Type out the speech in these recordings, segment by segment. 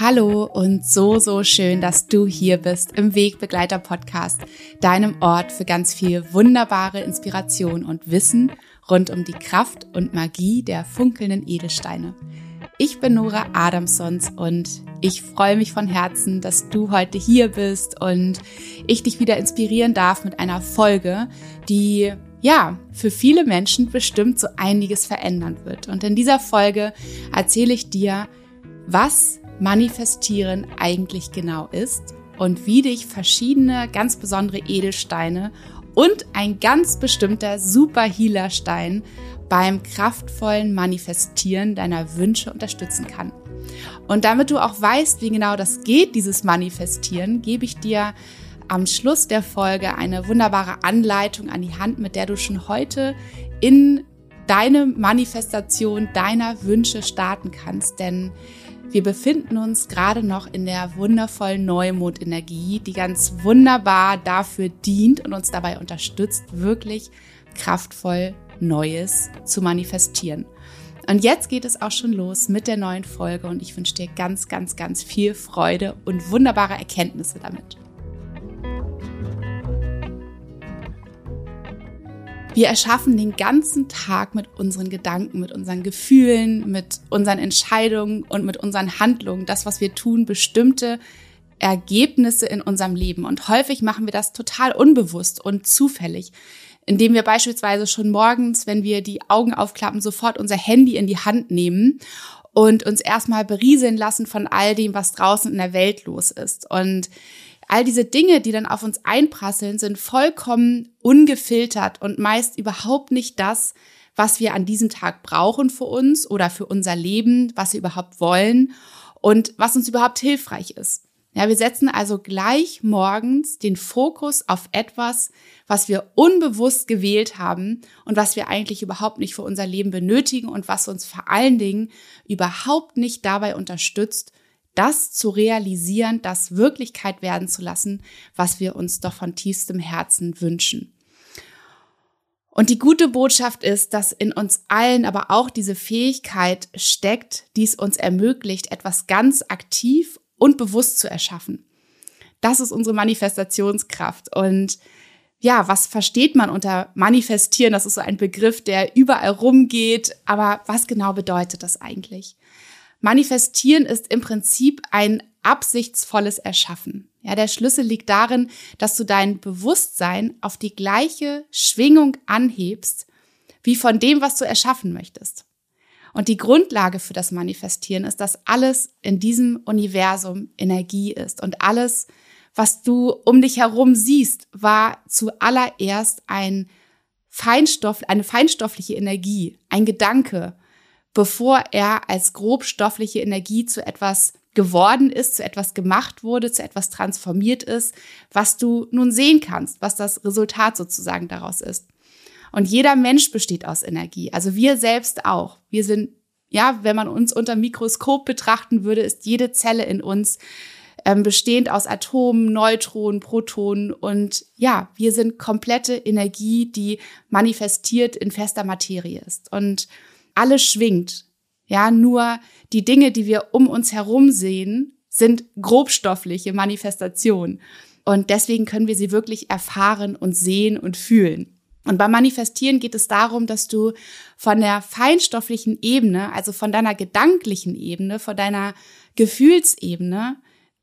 Hallo und so, so schön, dass du hier bist im Wegbegleiter Podcast, deinem Ort für ganz viel wunderbare Inspiration und Wissen rund um die Kraft und Magie der funkelnden Edelsteine. Ich bin Nora Adamsons und ich freue mich von Herzen, dass du heute hier bist und ich dich wieder inspirieren darf mit einer Folge, die ja, für viele Menschen bestimmt so einiges verändern wird. Und in dieser Folge erzähle ich dir, was Manifestieren eigentlich genau ist und wie dich verschiedene ganz besondere Edelsteine und ein ganz bestimmter Super Healer Stein beim kraftvollen Manifestieren deiner Wünsche unterstützen kann. Und damit du auch weißt, wie genau das geht, dieses Manifestieren, gebe ich dir am Schluss der Folge eine wunderbare Anleitung an die Hand, mit der du schon heute in deine Manifestation deiner Wünsche starten kannst. Denn wir befinden uns gerade noch in der wundervollen Neumondenergie, die ganz wunderbar dafür dient und uns dabei unterstützt, wirklich kraftvoll Neues zu manifestieren. Und jetzt geht es auch schon los mit der neuen Folge und ich wünsche dir ganz, ganz, ganz viel Freude und wunderbare Erkenntnisse damit. Wir erschaffen den ganzen Tag mit unseren Gedanken, mit unseren Gefühlen, mit unseren Entscheidungen und mit unseren Handlungen, das, was wir tun, bestimmte Ergebnisse in unserem Leben. Und häufig machen wir das total unbewusst und zufällig, indem wir beispielsweise schon morgens, wenn wir die Augen aufklappen, sofort unser Handy in die Hand nehmen und uns erstmal berieseln lassen von all dem, was draußen in der Welt los ist. Und All diese Dinge, die dann auf uns einprasseln, sind vollkommen ungefiltert und meist überhaupt nicht das, was wir an diesem Tag brauchen für uns oder für unser Leben, was wir überhaupt wollen und was uns überhaupt hilfreich ist. Ja, wir setzen also gleich morgens den Fokus auf etwas, was wir unbewusst gewählt haben und was wir eigentlich überhaupt nicht für unser Leben benötigen und was uns vor allen Dingen überhaupt nicht dabei unterstützt, das zu realisieren, das Wirklichkeit werden zu lassen, was wir uns doch von tiefstem Herzen wünschen. Und die gute Botschaft ist, dass in uns allen aber auch diese Fähigkeit steckt, die es uns ermöglicht, etwas ganz aktiv und bewusst zu erschaffen. Das ist unsere Manifestationskraft. Und ja, was versteht man unter manifestieren? Das ist so ein Begriff, der überall rumgeht. Aber was genau bedeutet das eigentlich? Manifestieren ist im Prinzip ein absichtsvolles Erschaffen. Ja, der Schlüssel liegt darin, dass du dein Bewusstsein auf die gleiche Schwingung anhebst, wie von dem, was du erschaffen möchtest. Und die Grundlage für das Manifestieren ist, dass alles in diesem Universum Energie ist und alles, was du um dich herum siehst, war zuallererst ein Feinstoff, eine feinstoffliche Energie, ein Gedanke, bevor er als grobstoffliche Energie zu etwas geworden ist, zu etwas gemacht wurde, zu etwas transformiert ist, was du nun sehen kannst, was das Resultat sozusagen daraus ist. Und jeder Mensch besteht aus Energie, also wir selbst auch. Wir sind, ja, wenn man uns unter Mikroskop betrachten würde, ist jede Zelle in uns ähm, bestehend aus Atomen, Neutronen, Protonen und ja, wir sind komplette Energie, die manifestiert in fester Materie ist. Und alles schwingt. Ja, nur die Dinge, die wir um uns herum sehen, sind grobstoffliche Manifestationen. Und deswegen können wir sie wirklich erfahren und sehen und fühlen. Und beim Manifestieren geht es darum, dass du von der feinstofflichen Ebene, also von deiner gedanklichen Ebene, von deiner Gefühlsebene,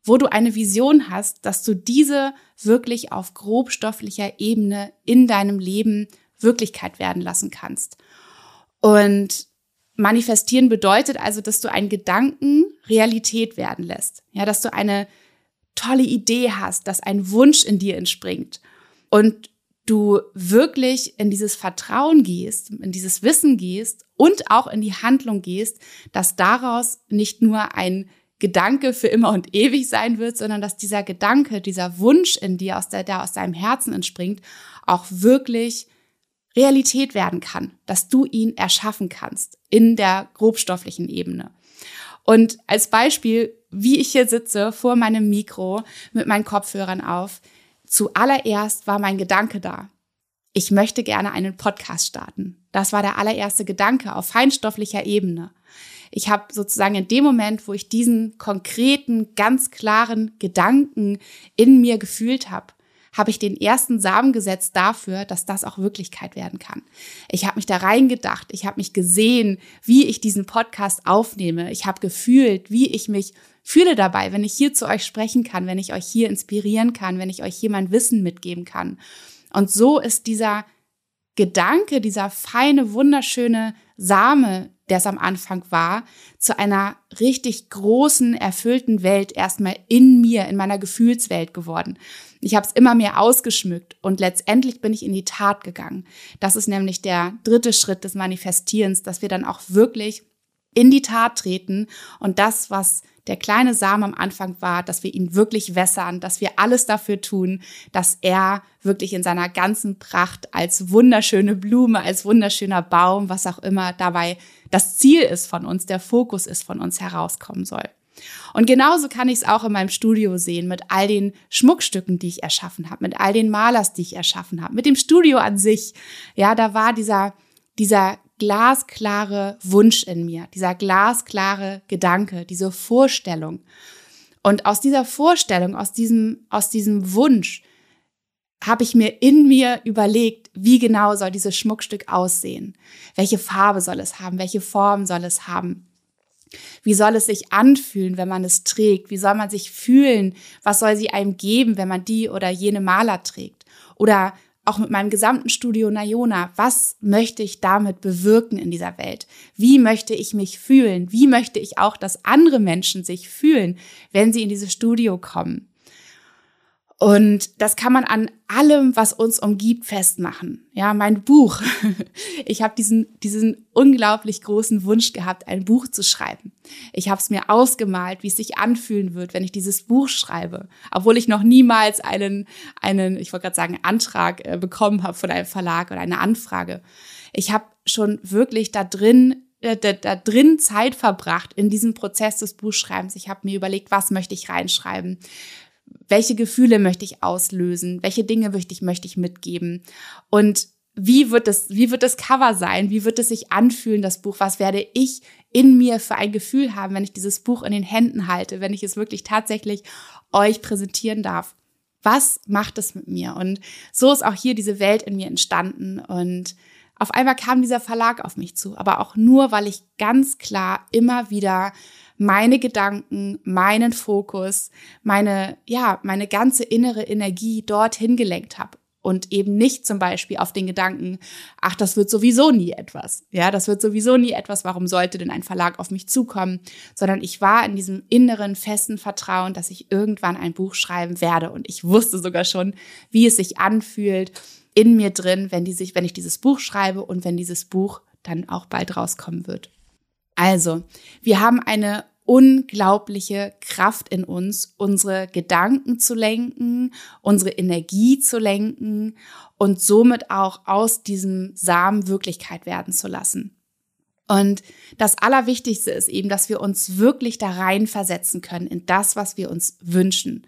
wo du eine Vision hast, dass du diese wirklich auf grobstofflicher Ebene in deinem Leben Wirklichkeit werden lassen kannst. Und manifestieren bedeutet also, dass du einen Gedanken Realität werden lässt. Ja, dass du eine tolle Idee hast, dass ein Wunsch in dir entspringt und du wirklich in dieses Vertrauen gehst, in dieses Wissen gehst und auch in die Handlung gehst, dass daraus nicht nur ein Gedanke für immer und ewig sein wird, sondern dass dieser Gedanke, dieser Wunsch in dir, aus der, der aus deinem Herzen entspringt, auch wirklich Realität werden kann, dass du ihn erschaffen kannst in der grobstofflichen Ebene. Und als Beispiel, wie ich hier sitze vor meinem Mikro mit meinen Kopfhörern auf, zuallererst war mein Gedanke da. Ich möchte gerne einen Podcast starten. Das war der allererste Gedanke auf feinstofflicher Ebene. Ich habe sozusagen in dem Moment, wo ich diesen konkreten, ganz klaren Gedanken in mir gefühlt habe, habe ich den ersten Samen gesetzt dafür, dass das auch Wirklichkeit werden kann. Ich habe mich da reingedacht, ich habe mich gesehen, wie ich diesen Podcast aufnehme. Ich habe gefühlt, wie ich mich fühle dabei, wenn ich hier zu euch sprechen kann, wenn ich euch hier inspirieren kann, wenn ich euch hier mein Wissen mitgeben kann. Und so ist dieser Gedanke, dieser feine, wunderschöne Same, der es am Anfang war, zu einer richtig großen, erfüllten Welt erstmal in mir, in meiner Gefühlswelt geworden. Ich habe es immer mehr ausgeschmückt und letztendlich bin ich in die Tat gegangen. Das ist nämlich der dritte Schritt des Manifestierens, dass wir dann auch wirklich in die Tat treten und das, was der kleine Samen am Anfang war, dass wir ihn wirklich wässern, dass wir alles dafür tun, dass er wirklich in seiner ganzen Pracht als wunderschöne Blume, als wunderschöner Baum, was auch immer dabei das Ziel ist von uns, der Fokus ist von uns herauskommen soll. Und genauso kann ich es auch in meinem Studio sehen, mit all den Schmuckstücken, die ich erschaffen habe, mit all den Malers, die ich erschaffen habe, mit dem Studio an sich. Ja, da war dieser, dieser glasklare Wunsch in mir, dieser glasklare Gedanke, diese Vorstellung. Und aus dieser Vorstellung, aus diesem, aus diesem Wunsch, habe ich mir in mir überlegt, wie genau soll dieses Schmuckstück aussehen? Welche Farbe soll es haben? Welche Form soll es haben? Wie soll es sich anfühlen, wenn man es trägt? Wie soll man sich fühlen? Was soll sie einem geben, wenn man die oder jene Maler trägt? Oder auch mit meinem gesamten Studio Nayona, was möchte ich damit bewirken in dieser Welt? Wie möchte ich mich fühlen? Wie möchte ich auch, dass andere Menschen sich fühlen, wenn sie in dieses Studio kommen? Und das kann man an allem, was uns umgibt, festmachen. Ja, mein Buch. Ich habe diesen, diesen unglaublich großen Wunsch gehabt, ein Buch zu schreiben. Ich habe es mir ausgemalt, wie es sich anfühlen wird, wenn ich dieses Buch schreibe. Obwohl ich noch niemals einen, einen ich wollte gerade sagen, Antrag äh, bekommen habe von einem Verlag oder eine Anfrage. Ich habe schon wirklich da drin äh, da, da drin Zeit verbracht in diesem Prozess des Buchschreibens. Ich habe mir überlegt, was möchte ich reinschreiben? Welche Gefühle möchte ich auslösen, welche Dinge möchte ich, möchte ich mitgeben und wie wird es, wie wird das Cover sein? Wie wird es sich anfühlen, das Buch? Was werde ich in mir für ein Gefühl haben, wenn ich dieses Buch in den Händen halte, wenn ich es wirklich tatsächlich euch präsentieren darf? Was macht es mit mir? Und so ist auch hier diese Welt in mir entstanden und auf einmal kam dieser Verlag auf mich zu, aber auch nur, weil ich ganz klar immer wieder meine Gedanken, meinen Fokus, meine, ja, meine ganze innere Energie dorthin gelenkt habe und eben nicht zum Beispiel auf den Gedanken, ach, das wird sowieso nie etwas. Ja, das wird sowieso nie etwas. Warum sollte denn ein Verlag auf mich zukommen? Sondern ich war in diesem inneren, festen Vertrauen, dass ich irgendwann ein Buch schreiben werde. Und ich wusste sogar schon, wie es sich anfühlt in mir drin, wenn die sich, wenn ich dieses Buch schreibe und wenn dieses Buch dann auch bald rauskommen wird. Also, wir haben eine unglaubliche Kraft in uns, unsere Gedanken zu lenken, unsere Energie zu lenken und somit auch aus diesem Samen Wirklichkeit werden zu lassen. Und das Allerwichtigste ist eben, dass wir uns wirklich da rein versetzen können in das, was wir uns wünschen.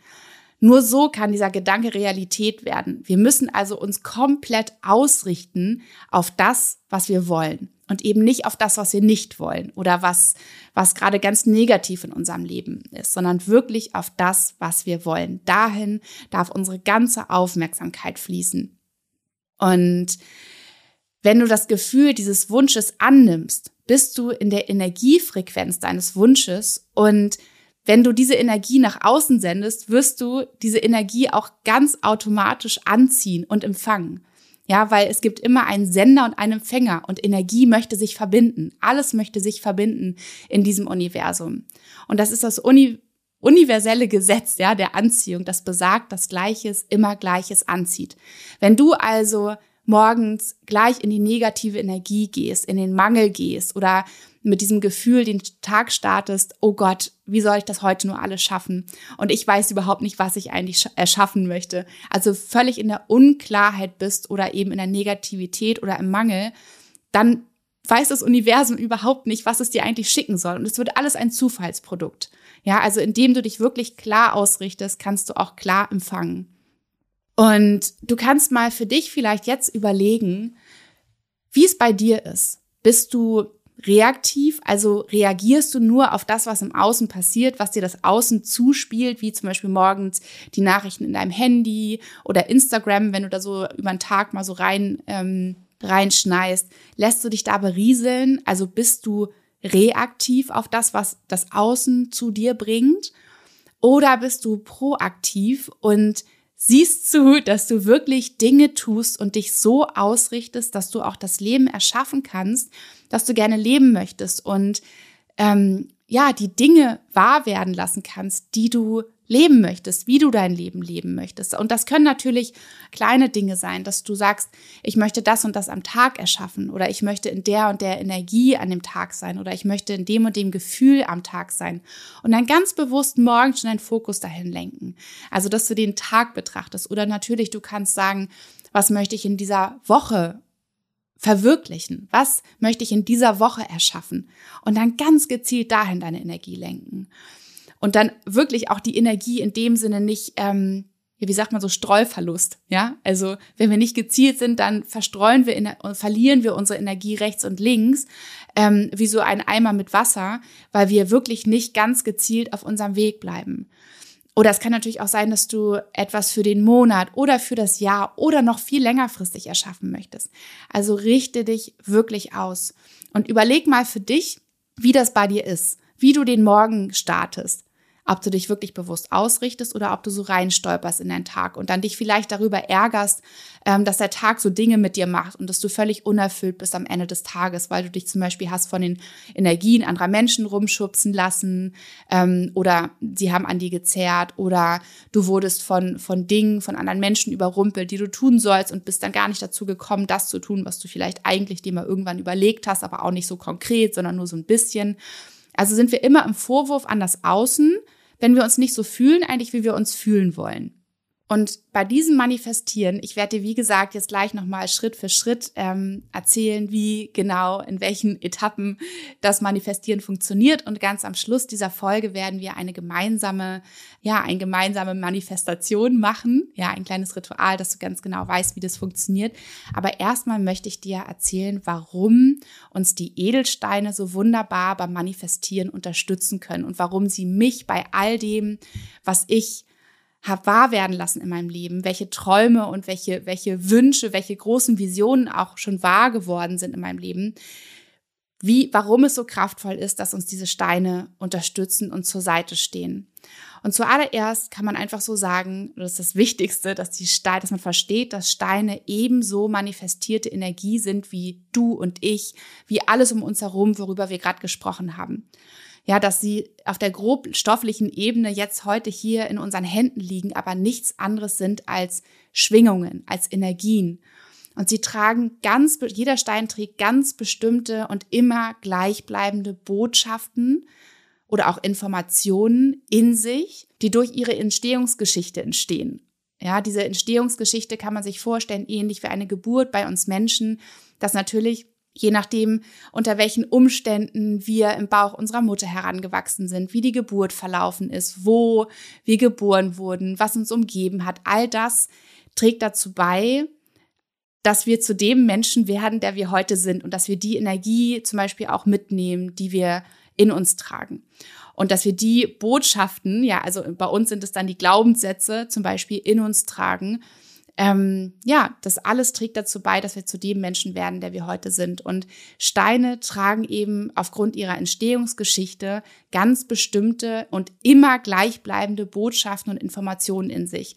Nur so kann dieser Gedanke Realität werden. Wir müssen also uns komplett ausrichten auf das, was wir wollen und eben nicht auf das, was wir nicht wollen oder was, was gerade ganz negativ in unserem Leben ist, sondern wirklich auf das, was wir wollen. Dahin darf unsere ganze Aufmerksamkeit fließen. Und wenn du das Gefühl dieses Wunsches annimmst, bist du in der Energiefrequenz deines Wunsches und wenn du diese Energie nach außen sendest, wirst du diese Energie auch ganz automatisch anziehen und empfangen. Ja, weil es gibt immer einen Sender und einen Empfänger und Energie möchte sich verbinden. Alles möchte sich verbinden in diesem Universum. Und das ist das Uni universelle Gesetz, ja, der Anziehung, das besagt, dass Gleiches immer Gleiches anzieht. Wenn du also morgens gleich in die negative Energie gehst, in den Mangel gehst oder mit diesem Gefühl den Tag startest, oh Gott, wie soll ich das heute nur alles schaffen? Und ich weiß überhaupt nicht, was ich eigentlich erschaffen möchte. Also völlig in der Unklarheit bist oder eben in der Negativität oder im Mangel, dann weiß das Universum überhaupt nicht, was es dir eigentlich schicken soll. Und es wird alles ein Zufallsprodukt. Ja, also indem du dich wirklich klar ausrichtest, kannst du auch klar empfangen. Und du kannst mal für dich vielleicht jetzt überlegen, wie es bei dir ist. Bist du reaktiv, also reagierst du nur auf das, was im Außen passiert, was dir das Außen zuspielt, wie zum Beispiel morgens die Nachrichten in deinem Handy oder Instagram, wenn du da so über den Tag mal so rein ähm, reinschneist, lässt du dich da berieseln, also bist du reaktiv auf das, was das Außen zu dir bringt, oder bist du proaktiv und siehst zu, dass du wirklich Dinge tust und dich so ausrichtest, dass du auch das Leben erschaffen kannst, dass du gerne leben möchtest und ähm, ja, die Dinge wahr werden lassen kannst, die du leben möchtest, wie du dein Leben leben möchtest. Und das können natürlich kleine Dinge sein, dass du sagst, ich möchte das und das am Tag erschaffen oder ich möchte in der und der Energie an dem Tag sein oder ich möchte in dem und dem Gefühl am Tag sein und dann ganz bewusst morgens schon deinen Fokus dahin lenken. Also, dass du den Tag betrachtest oder natürlich du kannst sagen, was möchte ich in dieser Woche verwirklichen? Was möchte ich in dieser Woche erschaffen? Und dann ganz gezielt dahin deine Energie lenken. Und dann wirklich auch die Energie in dem Sinne nicht, ähm, wie sagt man so, Streuverlust, ja? Also, wenn wir nicht gezielt sind, dann verstreuen wir, in, verlieren wir unsere Energie rechts und links, ähm, wie so ein Eimer mit Wasser, weil wir wirklich nicht ganz gezielt auf unserem Weg bleiben. Oder es kann natürlich auch sein, dass du etwas für den Monat oder für das Jahr oder noch viel längerfristig erschaffen möchtest. Also richte dich wirklich aus und überleg mal für dich, wie das bei dir ist, wie du den Morgen startest ob du dich wirklich bewusst ausrichtest oder ob du so reinstolperst in deinen Tag und dann dich vielleicht darüber ärgerst, ähm, dass der Tag so Dinge mit dir macht und dass du völlig unerfüllt bist am Ende des Tages, weil du dich zum Beispiel hast von den Energien anderer Menschen rumschubsen lassen ähm, oder sie haben an dir gezerrt oder du wurdest von, von Dingen, von anderen Menschen überrumpelt, die du tun sollst und bist dann gar nicht dazu gekommen, das zu tun, was du vielleicht eigentlich dir mal irgendwann überlegt hast, aber auch nicht so konkret, sondern nur so ein bisschen. Also sind wir immer im Vorwurf an das Außen, wenn wir uns nicht so fühlen, eigentlich wie wir uns fühlen wollen. Und bei diesem Manifestieren, ich werde dir, wie gesagt, jetzt gleich nochmal Schritt für Schritt ähm, erzählen, wie genau, in welchen Etappen das Manifestieren funktioniert. Und ganz am Schluss dieser Folge werden wir eine gemeinsame, ja, eine gemeinsame Manifestation machen. Ja, ein kleines Ritual, dass du ganz genau weißt, wie das funktioniert. Aber erstmal möchte ich dir erzählen, warum uns die Edelsteine so wunderbar beim Manifestieren unterstützen können und warum sie mich bei all dem, was ich habe wahr werden lassen in meinem Leben, welche Träume und welche, welche Wünsche, welche großen Visionen auch schon wahr geworden sind in meinem Leben, wie, warum es so kraftvoll ist, dass uns diese Steine unterstützen und zur Seite stehen. Und zuallererst kann man einfach so sagen, das ist das Wichtigste, dass die Steine, dass man versteht, dass Steine ebenso manifestierte Energie sind wie du und ich, wie alles um uns herum, worüber wir gerade gesprochen haben ja, dass sie auf der grobstofflichen Ebene jetzt heute hier in unseren Händen liegen, aber nichts anderes sind als Schwingungen, als Energien. Und sie tragen ganz, jeder Stein trägt ganz bestimmte und immer gleichbleibende Botschaften oder auch Informationen in sich, die durch ihre Entstehungsgeschichte entstehen. Ja, diese Entstehungsgeschichte kann man sich vorstellen, ähnlich wie eine Geburt bei uns Menschen, dass natürlich je nachdem, unter welchen Umständen wir im Bauch unserer Mutter herangewachsen sind, wie die Geburt verlaufen ist, wo wir geboren wurden, was uns umgeben hat. All das trägt dazu bei, dass wir zu dem Menschen werden, der wir heute sind und dass wir die Energie zum Beispiel auch mitnehmen, die wir in uns tragen. Und dass wir die Botschaften, ja, also bei uns sind es dann die Glaubenssätze zum Beispiel in uns tragen, ähm, ja, das alles trägt dazu bei, dass wir zu dem Menschen werden, der wir heute sind. Und Steine tragen eben aufgrund ihrer Entstehungsgeschichte ganz bestimmte und immer gleichbleibende Botschaften und Informationen in sich.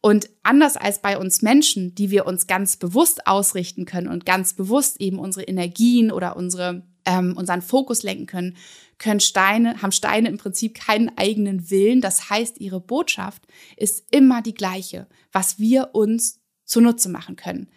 Und anders als bei uns Menschen, die wir uns ganz bewusst ausrichten können und ganz bewusst eben unsere Energien oder unsere, ähm, unseren Fokus lenken können, können Steine, haben Steine im Prinzip keinen eigenen Willen. Das heißt, ihre Botschaft ist immer die gleiche, was wir uns zunutze machen können.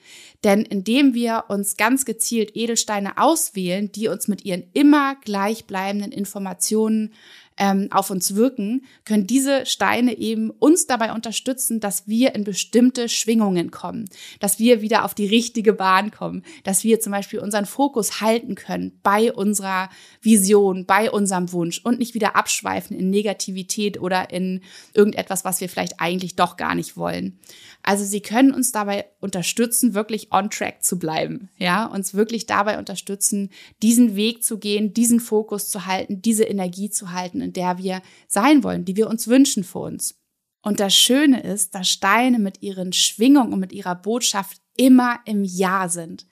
Denn indem wir uns ganz gezielt Edelsteine auswählen, die uns mit ihren immer gleichbleibenden Informationen ähm, auf uns wirken, können diese Steine eben uns dabei unterstützen, dass wir in bestimmte Schwingungen kommen, dass wir wieder auf die richtige Bahn kommen, dass wir zum Beispiel unseren Fokus halten können bei unserer Vision, bei unserem Wunsch und nicht wieder abschweifen in Negativität oder in irgendetwas, was wir vielleicht eigentlich doch gar nicht wollen. Also sie können uns dabei unterstützen, wirklich on track zu bleiben, ja, uns wirklich dabei unterstützen, diesen Weg zu gehen, diesen Fokus zu halten, diese Energie zu halten, in der wir sein wollen, die wir uns wünschen für uns. Und das Schöne ist, dass Steine mit ihren Schwingungen und mit ihrer Botschaft immer im Ja sind.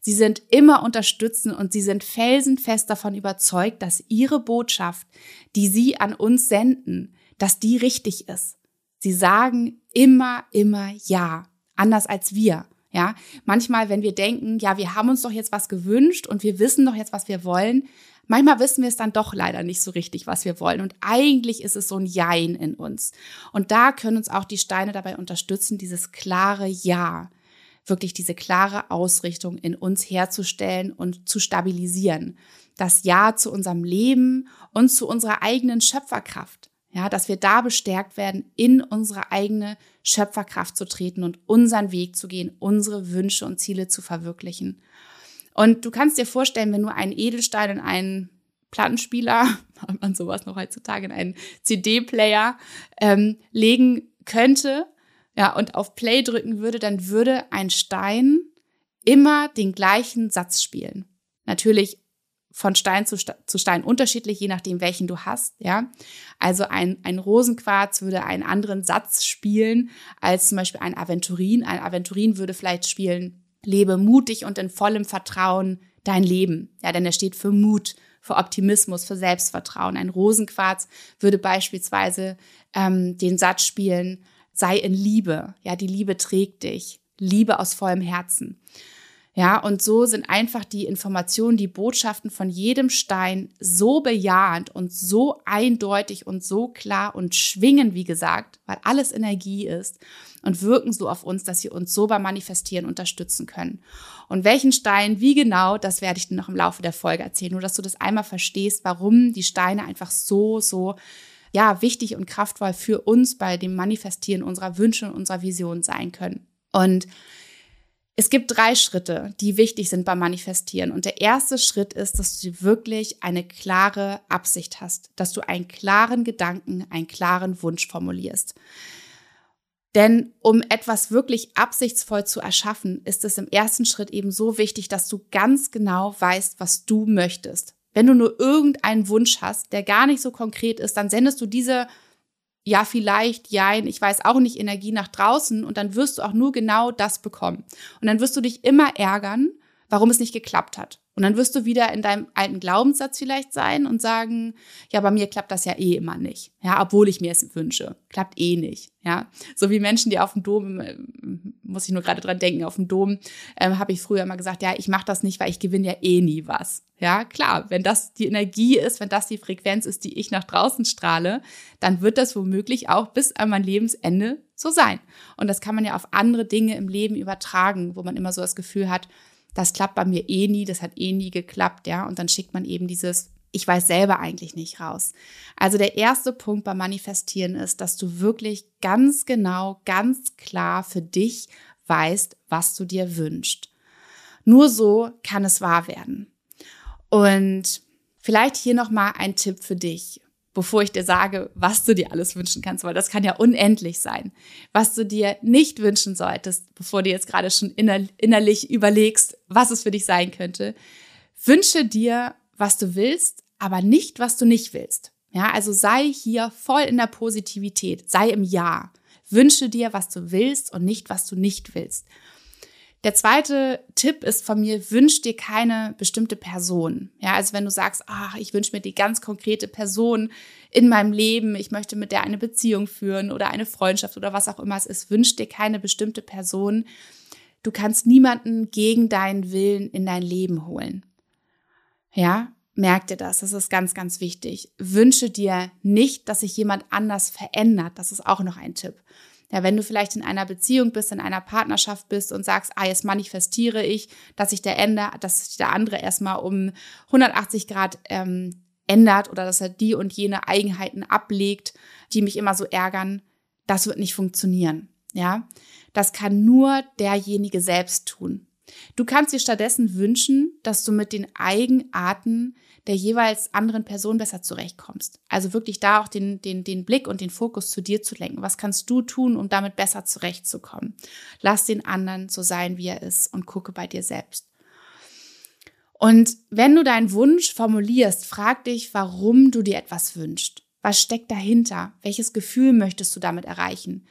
Sie sind immer unterstützend und sie sind felsenfest davon überzeugt, dass ihre Botschaft, die sie an uns senden, dass die richtig ist. Sie sagen immer, immer Ja, anders als wir. Ja, manchmal, wenn wir denken, ja, wir haben uns doch jetzt was gewünscht und wir wissen doch jetzt, was wir wollen, manchmal wissen wir es dann doch leider nicht so richtig, was wir wollen. Und eigentlich ist es so ein Jein in uns. Und da können uns auch die Steine dabei unterstützen, dieses klare Ja wirklich diese klare Ausrichtung in uns herzustellen und zu stabilisieren. Das Ja zu unserem Leben und zu unserer eigenen Schöpferkraft. Ja, dass wir da bestärkt werden, in unsere eigene Schöpferkraft zu treten und unseren Weg zu gehen, unsere Wünsche und Ziele zu verwirklichen. Und du kannst dir vorstellen, wenn du einen Edelstein in einen Plattenspieler, hat man sowas noch heutzutage, in einen CD-Player ähm, legen könnte, ja, und auf Play drücken würde, dann würde ein Stein immer den gleichen Satz spielen. Natürlich von Stein zu, zu Stein unterschiedlich, je nachdem, welchen du hast, ja. Also ein, ein Rosenquarz würde einen anderen Satz spielen als zum Beispiel ein Aventurin. Ein Aventurin würde vielleicht spielen, lebe mutig und in vollem Vertrauen dein Leben. Ja, denn er steht für Mut, für Optimismus, für Selbstvertrauen. Ein Rosenquarz würde beispielsweise ähm, den Satz spielen, sei in Liebe. Ja, die Liebe trägt dich. Liebe aus vollem Herzen. Ja, und so sind einfach die Informationen, die Botschaften von jedem Stein so bejahend und so eindeutig und so klar und schwingen, wie gesagt, weil alles Energie ist und wirken so auf uns, dass sie uns so beim Manifestieren unterstützen können. Und welchen Stein, wie genau, das werde ich dir noch im Laufe der Folge erzählen, nur dass du das einmal verstehst, warum die Steine einfach so, so ja, wichtig und kraftvoll für uns bei dem Manifestieren unserer Wünsche und unserer Vision sein können. Und es gibt drei Schritte, die wichtig sind beim Manifestieren. Und der erste Schritt ist, dass du wirklich eine klare Absicht hast, dass du einen klaren Gedanken, einen klaren Wunsch formulierst. Denn um etwas wirklich absichtsvoll zu erschaffen, ist es im ersten Schritt eben so wichtig, dass du ganz genau weißt, was du möchtest. Wenn du nur irgendeinen Wunsch hast, der gar nicht so konkret ist, dann sendest du diese, ja, vielleicht, ja, ich weiß auch nicht, Energie nach draußen und dann wirst du auch nur genau das bekommen. Und dann wirst du dich immer ärgern, warum es nicht geklappt hat. Und dann wirst du wieder in deinem alten Glaubenssatz vielleicht sein und sagen, ja, bei mir klappt das ja eh immer nicht. Ja, obwohl ich mir es wünsche. Klappt eh nicht. Ja, so wie Menschen, die auf dem Dom, äh, muss ich nur gerade dran denken, auf dem Dom, ähm, habe ich früher immer gesagt, ja, ich mache das nicht, weil ich gewinne ja eh nie was. Ja, klar, wenn das die Energie ist, wenn das die Frequenz ist, die ich nach draußen strahle, dann wird das womöglich auch bis an mein Lebensende so sein. Und das kann man ja auf andere Dinge im Leben übertragen, wo man immer so das Gefühl hat, das klappt bei mir eh nie, das hat eh nie geklappt, ja. Und dann schickt man eben dieses, ich weiß selber eigentlich nicht raus. Also der erste Punkt beim Manifestieren ist, dass du wirklich ganz genau, ganz klar für dich weißt, was du dir wünschst. Nur so kann es wahr werden. Und vielleicht hier nochmal ein Tipp für dich bevor ich dir sage, was du dir alles wünschen kannst, weil das kann ja unendlich sein. Was du dir nicht wünschen solltest, bevor du jetzt gerade schon innerlich überlegst, was es für dich sein könnte. Wünsche dir, was du willst, aber nicht, was du nicht willst. Ja, also sei hier voll in der Positivität, sei im Ja. Wünsche dir, was du willst und nicht, was du nicht willst. Der zweite Tipp ist von mir, wünsch dir keine bestimmte Person. Ja, also wenn du sagst, ach, ich wünsche mir die ganz konkrete Person in meinem Leben, ich möchte mit der eine Beziehung führen oder eine Freundschaft oder was auch immer es ist, wünsch dir keine bestimmte Person. Du kannst niemanden gegen deinen Willen in dein Leben holen. Ja, merk dir das, das ist ganz, ganz wichtig. Wünsche dir nicht, dass sich jemand anders verändert. Das ist auch noch ein Tipp. Ja, wenn du vielleicht in einer Beziehung bist, in einer Partnerschaft bist und sagst, ah, jetzt manifestiere ich, dass sich der Ende, dass sich der andere erstmal um 180 Grad ähm, ändert oder dass er die und jene Eigenheiten ablegt, die mich immer so ärgern, das wird nicht funktionieren. Ja, das kann nur derjenige selbst tun. Du kannst dir stattdessen wünschen, dass du mit den Eigenarten der jeweils anderen Person besser zurechtkommst. Also wirklich da auch den, den, den Blick und den Fokus zu dir zu lenken. Was kannst du tun, um damit besser zurechtzukommen? Lass den anderen so sein, wie er ist und gucke bei dir selbst. Und wenn du deinen Wunsch formulierst, frag dich, warum du dir etwas wünschst. Was steckt dahinter? Welches Gefühl möchtest du damit erreichen?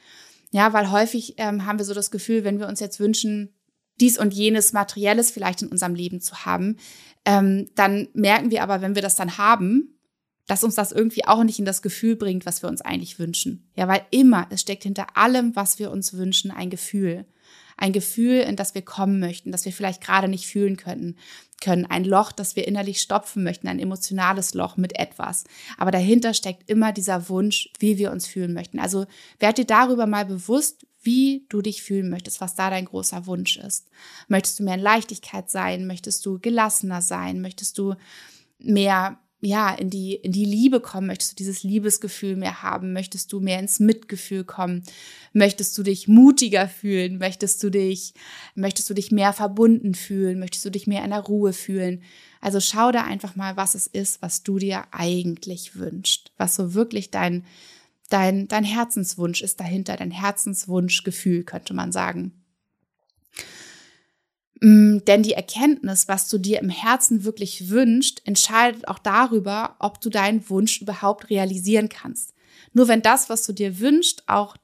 Ja, weil häufig ähm, haben wir so das Gefühl, wenn wir uns jetzt wünschen, dies und jenes Materielles vielleicht in unserem Leben zu haben, ähm, dann merken wir aber, wenn wir das dann haben, dass uns das irgendwie auch nicht in das Gefühl bringt, was wir uns eigentlich wünschen. Ja, weil immer, es steckt hinter allem, was wir uns wünschen, ein Gefühl ein Gefühl, in das wir kommen möchten, das wir vielleicht gerade nicht fühlen können, können, ein Loch, das wir innerlich stopfen möchten, ein emotionales Loch mit etwas. Aber dahinter steckt immer dieser Wunsch, wie wir uns fühlen möchten. Also werd dir darüber mal bewusst, wie du dich fühlen möchtest, was da dein großer Wunsch ist. Möchtest du mehr in Leichtigkeit sein? Möchtest du gelassener sein? Möchtest du mehr ja, in die, in die Liebe kommen? Möchtest du dieses Liebesgefühl mehr haben? Möchtest du mehr ins Mitgefühl kommen? Möchtest du dich mutiger fühlen? Möchtest du dich, möchtest du dich mehr verbunden fühlen? Möchtest du dich mehr in der Ruhe fühlen? Also schau da einfach mal, was es ist, was du dir eigentlich wünschst. Was so wirklich dein, dein, dein Herzenswunsch ist dahinter, dein Herzenswunschgefühl, könnte man sagen. Mm, denn die Erkenntnis, was du dir im Herzen wirklich wünschst, entscheidet auch darüber, ob du deinen Wunsch überhaupt realisieren kannst. Nur wenn das, was du dir wünschst, auch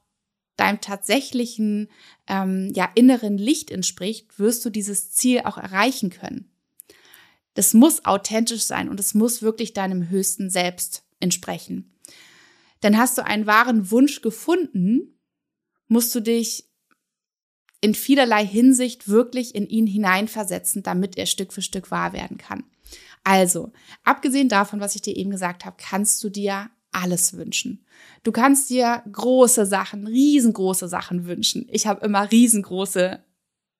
deinem tatsächlichen ähm, ja, inneren Licht entspricht, wirst du dieses Ziel auch erreichen können. Das muss authentisch sein und es muss wirklich deinem höchsten Selbst entsprechen. Denn hast du einen wahren Wunsch gefunden, musst du dich in vielerlei Hinsicht wirklich in ihn hineinversetzen, damit er Stück für Stück wahr werden kann. Also, abgesehen davon, was ich dir eben gesagt habe, kannst du dir alles wünschen. Du kannst dir große Sachen, riesengroße Sachen wünschen. Ich habe immer riesengroße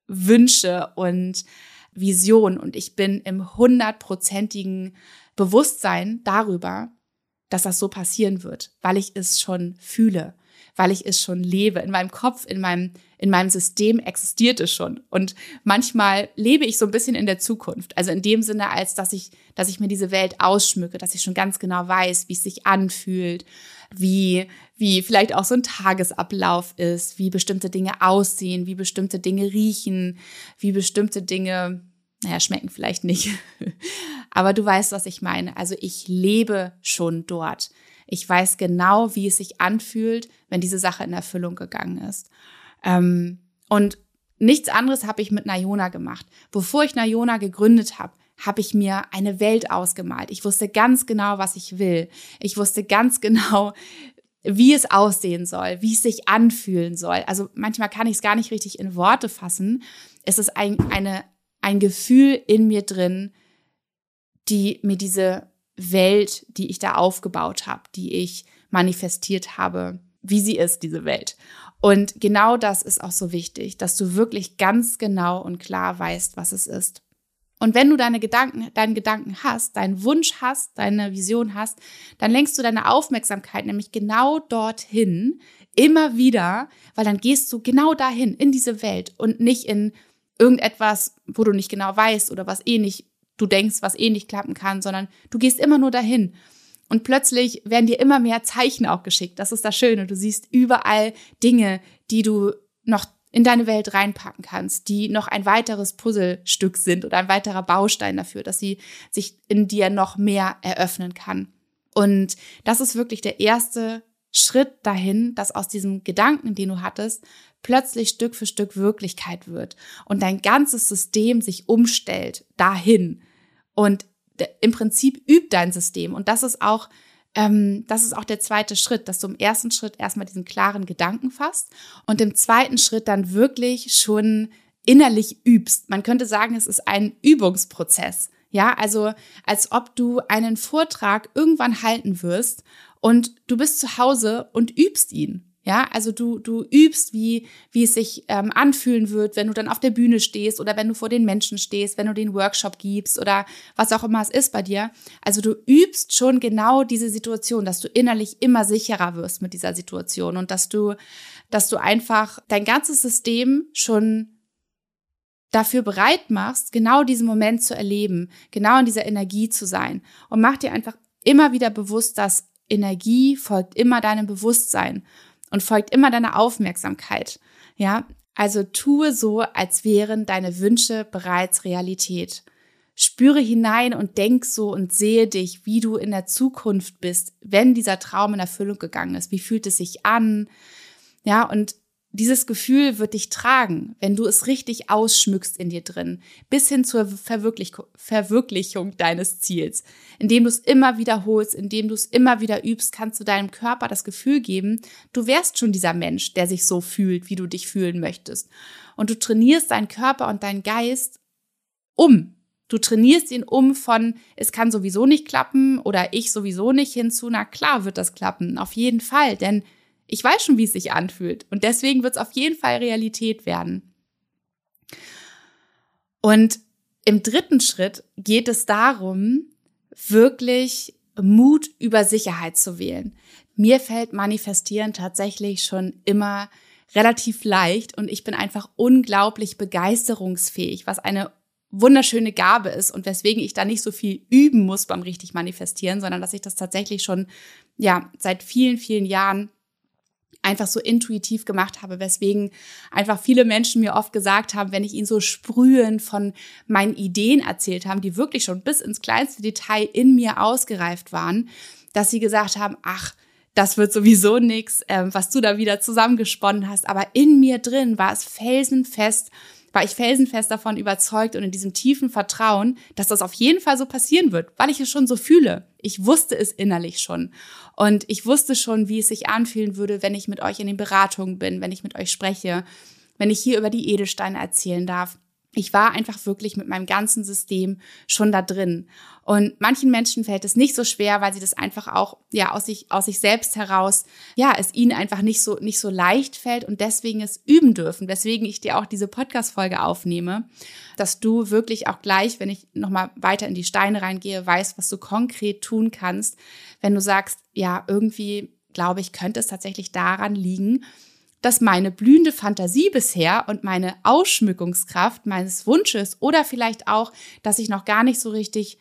Wünsche und Visionen und ich bin im hundertprozentigen Bewusstsein darüber, dass das so passieren wird, weil ich es schon fühle, weil ich es schon lebe. In meinem Kopf, in meinem, in meinem System existiert es schon. Und manchmal lebe ich so ein bisschen in der Zukunft. Also in dem Sinne, als dass ich, dass ich mir diese Welt ausschmücke, dass ich schon ganz genau weiß, wie es sich anfühlt, wie, wie vielleicht auch so ein Tagesablauf ist, wie bestimmte Dinge aussehen, wie bestimmte Dinge riechen, wie bestimmte Dinge naja, schmecken vielleicht nicht. Aber du weißt, was ich meine. Also ich lebe schon dort. Ich weiß genau, wie es sich anfühlt, wenn diese Sache in Erfüllung gegangen ist. Ähm, und nichts anderes habe ich mit Nayona gemacht. Bevor ich Nayona gegründet habe, habe ich mir eine Welt ausgemalt. Ich wusste ganz genau, was ich will. Ich wusste ganz genau, wie es aussehen soll, wie es sich anfühlen soll. Also manchmal kann ich es gar nicht richtig in Worte fassen. Es ist ein, eine, ein Gefühl in mir drin, die mir diese Welt, die ich da aufgebaut habe, die ich manifestiert habe, wie sie ist, diese Welt. Und genau das ist auch so wichtig, dass du wirklich ganz genau und klar weißt, was es ist. Und wenn du deine Gedanken, deinen Gedanken hast, deinen Wunsch hast, deine Vision hast, dann lenkst du deine Aufmerksamkeit nämlich genau dorthin, immer wieder, weil dann gehst du genau dahin, in diese Welt und nicht in irgendetwas, wo du nicht genau weißt oder was eh nicht du denkst, was eh nicht klappen kann, sondern du gehst immer nur dahin. Und plötzlich werden dir immer mehr Zeichen auch geschickt. Das ist das Schöne. Du siehst überall Dinge, die du noch in deine Welt reinpacken kannst, die noch ein weiteres Puzzlestück sind oder ein weiterer Baustein dafür, dass sie sich in dir noch mehr eröffnen kann. Und das ist wirklich der erste Schritt dahin, dass aus diesem Gedanken, den du hattest, plötzlich Stück für Stück Wirklichkeit wird und dein ganzes System sich umstellt dahin. Und im Prinzip übt dein System. Und das ist auch, ähm, das ist auch der zweite Schritt, dass du im ersten Schritt erstmal diesen klaren Gedanken fasst und im zweiten Schritt dann wirklich schon innerlich übst. Man könnte sagen, es ist ein Übungsprozess. Ja, also als ob du einen Vortrag irgendwann halten wirst und du bist zu Hause und übst ihn. Ja, also du, du übst, wie, wie es sich ähm, anfühlen wird, wenn du dann auf der Bühne stehst oder wenn du vor den Menschen stehst, wenn du den Workshop gibst oder was auch immer es ist bei dir. Also du übst schon genau diese Situation, dass du innerlich immer sicherer wirst mit dieser Situation und dass du, dass du einfach dein ganzes System schon dafür bereit machst, genau diesen Moment zu erleben, genau in dieser Energie zu sein. Und mach dir einfach immer wieder bewusst, dass Energie folgt immer deinem Bewusstsein und folgt immer deiner Aufmerksamkeit. Ja, also tue so, als wären deine Wünsche bereits Realität. Spüre hinein und denk so und sehe dich, wie du in der Zukunft bist, wenn dieser Traum in Erfüllung gegangen ist. Wie fühlt es sich an? Ja, und dieses Gefühl wird dich tragen, wenn du es richtig ausschmückst in dir drin, bis hin zur Verwirklich Verwirklichung deines Ziels. Indem du es immer wiederholst, indem du es immer wieder übst, kannst du deinem Körper das Gefühl geben, du wärst schon dieser Mensch, der sich so fühlt, wie du dich fühlen möchtest. Und du trainierst deinen Körper und deinen Geist um. Du trainierst ihn um von, es kann sowieso nicht klappen oder ich sowieso nicht hinzu, na klar wird das klappen, auf jeden Fall, denn ich weiß schon, wie es sich anfühlt. Und deswegen wird es auf jeden Fall Realität werden. Und im dritten Schritt geht es darum, wirklich Mut über Sicherheit zu wählen. Mir fällt Manifestieren tatsächlich schon immer relativ leicht und ich bin einfach unglaublich begeisterungsfähig, was eine wunderschöne Gabe ist und weswegen ich da nicht so viel üben muss beim richtig manifestieren, sondern dass ich das tatsächlich schon ja seit vielen vielen Jahren einfach so intuitiv gemacht habe, weswegen einfach viele Menschen mir oft gesagt haben, wenn ich ihnen so sprühen von meinen Ideen erzählt haben, die wirklich schon bis ins kleinste Detail in mir ausgereift waren, dass sie gesagt haben, ach, das wird sowieso nix, äh, was du da wieder zusammengesponnen hast. Aber in mir drin war es felsenfest, war ich felsenfest davon überzeugt und in diesem tiefen Vertrauen, dass das auf jeden Fall so passieren wird, weil ich es schon so fühle. Ich wusste es innerlich schon. Und ich wusste schon, wie es sich anfühlen würde, wenn ich mit euch in den Beratungen bin, wenn ich mit euch spreche, wenn ich hier über die Edelsteine erzählen darf ich war einfach wirklich mit meinem ganzen System schon da drin. Und manchen Menschen fällt es nicht so schwer, weil sie das einfach auch, ja, aus sich, aus sich selbst heraus, ja, es ihnen einfach nicht so, nicht so leicht fällt und deswegen es üben dürfen. Weswegen ich dir auch diese Podcast-Folge aufnehme, dass du wirklich auch gleich, wenn ich nochmal weiter in die Steine reingehe, weißt, was du konkret tun kannst, wenn du sagst, ja, irgendwie glaube ich, könnte es tatsächlich daran liegen, dass meine blühende Fantasie bisher und meine Ausschmückungskraft meines Wunsches oder vielleicht auch, dass ich noch gar nicht so richtig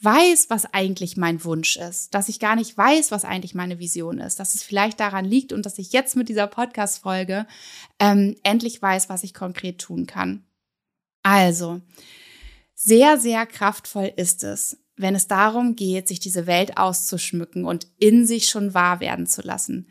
weiß, was eigentlich mein Wunsch ist, dass ich gar nicht weiß, was eigentlich meine Vision ist, dass es vielleicht daran liegt und dass ich jetzt mit dieser Podcast-Folge ähm, endlich weiß, was ich konkret tun kann. Also, sehr, sehr kraftvoll ist es, wenn es darum geht, sich diese Welt auszuschmücken und in sich schon wahr werden zu lassen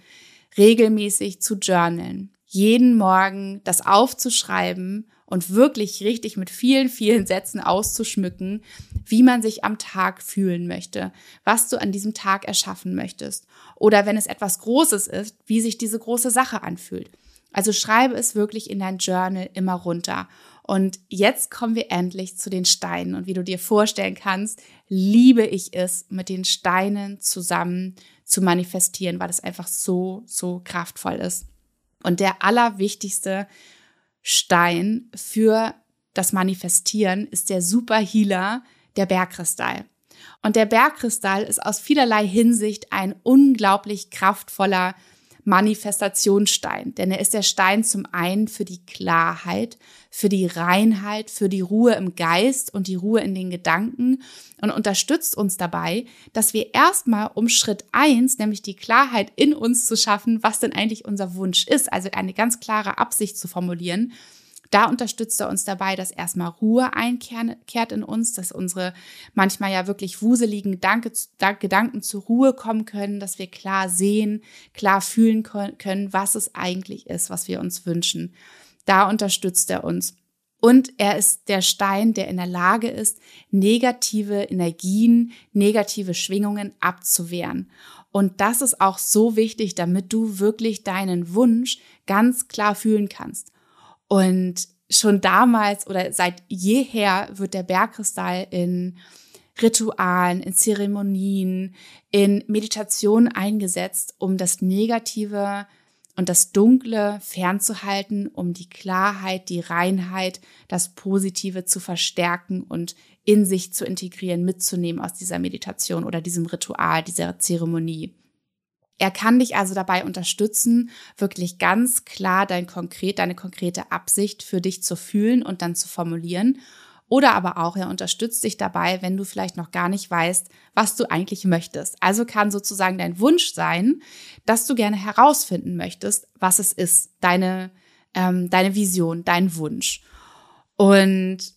regelmäßig zu journalen, jeden Morgen das aufzuschreiben und wirklich richtig mit vielen, vielen Sätzen auszuschmücken, wie man sich am Tag fühlen möchte, was du an diesem Tag erschaffen möchtest. Oder wenn es etwas Großes ist, wie sich diese große Sache anfühlt. Also schreibe es wirklich in dein Journal immer runter. Und jetzt kommen wir endlich zu den Steinen. Und wie du dir vorstellen kannst, liebe ich es, mit den Steinen zusammen zu manifestieren, weil es einfach so, so kraftvoll ist. Und der allerwichtigste Stein für das Manifestieren ist der Superhealer, der Bergkristall. Und der Bergkristall ist aus vielerlei Hinsicht ein unglaublich kraftvoller Manifestationsstein, denn er ist der Stein zum einen für die Klarheit, für die Reinheit, für die Ruhe im Geist und die Ruhe in den Gedanken. Und unterstützt uns dabei, dass wir erstmal um Schritt eins, nämlich die Klarheit in uns zu schaffen, was denn eigentlich unser Wunsch ist, also eine ganz klare Absicht zu formulieren, da unterstützt er uns dabei, dass erstmal Ruhe einkehrt in uns, dass unsere manchmal ja wirklich wuseligen Gedanke, Gedanken zur Ruhe kommen können, dass wir klar sehen, klar fühlen können, was es eigentlich ist, was wir uns wünschen. Da unterstützt er uns. Und er ist der Stein, der in der Lage ist, negative Energien, negative Schwingungen abzuwehren. Und das ist auch so wichtig, damit du wirklich deinen Wunsch ganz klar fühlen kannst. Und schon damals oder seit jeher wird der Bergkristall in Ritualen, in Zeremonien, in Meditation eingesetzt, um das Negative und das Dunkle fernzuhalten, um die Klarheit, die Reinheit, das Positive zu verstärken und in sich zu integrieren, mitzunehmen aus dieser Meditation oder diesem Ritual, dieser Zeremonie. Er kann dich also dabei unterstützen, wirklich ganz klar dein konkret, deine konkrete Absicht für dich zu fühlen und dann zu formulieren. Oder aber auch, er unterstützt dich dabei, wenn du vielleicht noch gar nicht weißt, was du eigentlich möchtest. Also kann sozusagen dein Wunsch sein, dass du gerne herausfinden möchtest, was es ist, deine, ähm, deine Vision, dein Wunsch. Und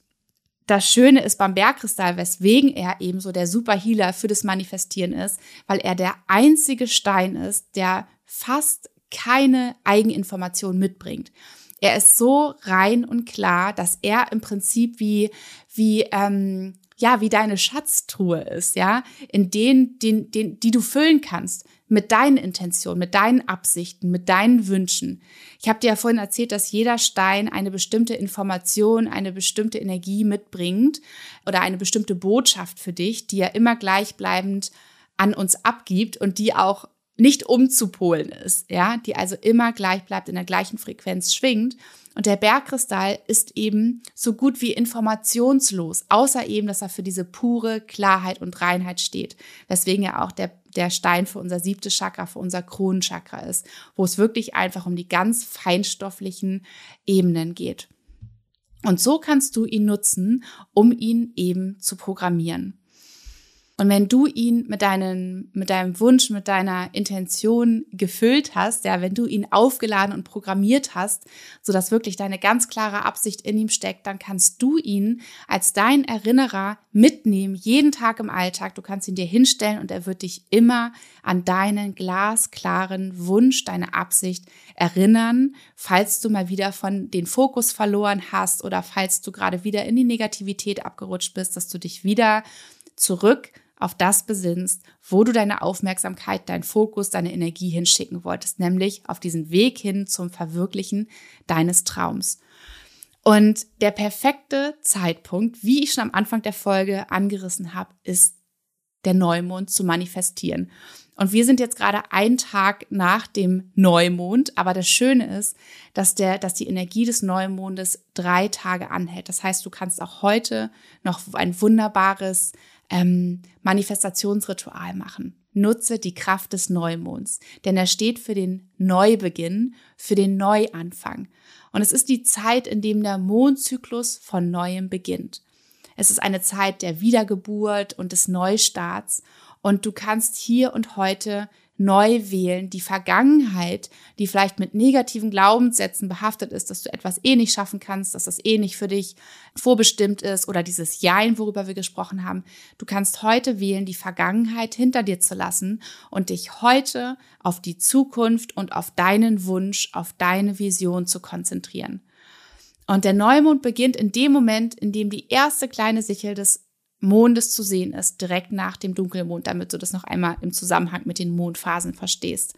das Schöne ist beim Bergkristall, weswegen er eben so der Superhealer für das Manifestieren ist, weil er der einzige Stein ist, der fast keine Eigeninformation mitbringt. Er ist so rein und klar, dass er im Prinzip wie, wie, ähm, ja, wie deine Schatztruhe ist, ja, in denen, den, den, die du füllen kannst mit deinen Intentionen, mit deinen Absichten, mit deinen Wünschen. Ich habe dir ja vorhin erzählt, dass jeder Stein eine bestimmte Information, eine bestimmte Energie mitbringt oder eine bestimmte Botschaft für dich, die er immer gleichbleibend an uns abgibt und die auch nicht umzupolen ist, ja, die also immer gleich bleibt, in der gleichen Frequenz schwingt. Und der Bergkristall ist eben so gut wie informationslos, außer eben, dass er für diese pure Klarheit und Reinheit steht. Weswegen er auch der, der Stein für unser siebtes Chakra, für unser Kronenchakra ist, wo es wirklich einfach um die ganz feinstofflichen Ebenen geht. Und so kannst du ihn nutzen, um ihn eben zu programmieren. Und wenn du ihn mit deinen, mit deinem Wunsch, mit deiner Intention gefüllt hast, ja, wenn du ihn aufgeladen und programmiert hast, so dass wirklich deine ganz klare Absicht in ihm steckt, dann kannst du ihn als dein Erinnerer mitnehmen, jeden Tag im Alltag. Du kannst ihn dir hinstellen und er wird dich immer an deinen glasklaren Wunsch, deine Absicht erinnern, falls du mal wieder von den Fokus verloren hast oder falls du gerade wieder in die Negativität abgerutscht bist, dass du dich wieder zurück auf das besinnst, wo du deine Aufmerksamkeit, deinen Fokus, deine Energie hinschicken wolltest, nämlich auf diesen Weg hin zum Verwirklichen deines Traums. Und der perfekte Zeitpunkt, wie ich schon am Anfang der Folge angerissen habe, ist der Neumond zu manifestieren. Und wir sind jetzt gerade einen Tag nach dem Neumond, aber das Schöne ist, dass der, dass die Energie des Neumondes drei Tage anhält. Das heißt, du kannst auch heute noch ein wunderbares ähm, Manifestationsritual machen. Nutze die Kraft des Neumonds, denn er steht für den Neubeginn, für den Neuanfang. Und es ist die Zeit, in dem der Mondzyklus von neuem beginnt. Es ist eine Zeit der Wiedergeburt und des Neustarts und du kannst hier und heute neu wählen, die Vergangenheit, die vielleicht mit negativen Glaubenssätzen behaftet ist, dass du etwas eh nicht schaffen kannst, dass das eh nicht für dich vorbestimmt ist oder dieses Jein, worüber wir gesprochen haben. Du kannst heute wählen, die Vergangenheit hinter dir zu lassen und dich heute auf die Zukunft und auf deinen Wunsch, auf deine Vision zu konzentrieren. Und der Neumond beginnt in dem Moment, in dem die erste kleine Sichel des Mondes zu sehen ist, direkt nach dem Dunkelmond, damit du das noch einmal im Zusammenhang mit den Mondphasen verstehst.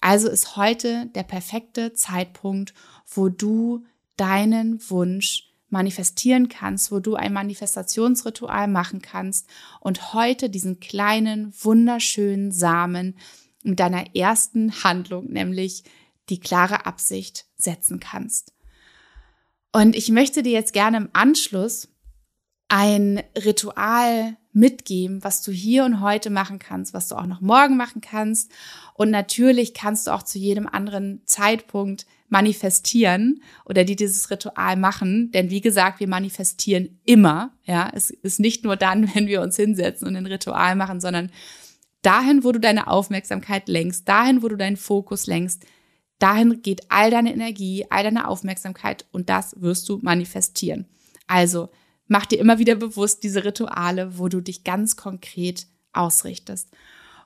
Also ist heute der perfekte Zeitpunkt, wo du deinen Wunsch manifestieren kannst, wo du ein Manifestationsritual machen kannst und heute diesen kleinen, wunderschönen Samen mit deiner ersten Handlung, nämlich die klare Absicht setzen kannst. Und ich möchte dir jetzt gerne im Anschluss ein Ritual mitgeben, was du hier und heute machen kannst, was du auch noch morgen machen kannst. Und natürlich kannst du auch zu jedem anderen Zeitpunkt manifestieren oder die dieses Ritual machen. Denn wie gesagt, wir manifestieren immer. Ja, es ist nicht nur dann, wenn wir uns hinsetzen und ein Ritual machen, sondern dahin, wo du deine Aufmerksamkeit lenkst, dahin, wo du deinen Fokus lenkst, dahin geht all deine Energie, all deine Aufmerksamkeit und das wirst du manifestieren. Also, mach dir immer wieder bewusst diese Rituale, wo du dich ganz konkret ausrichtest.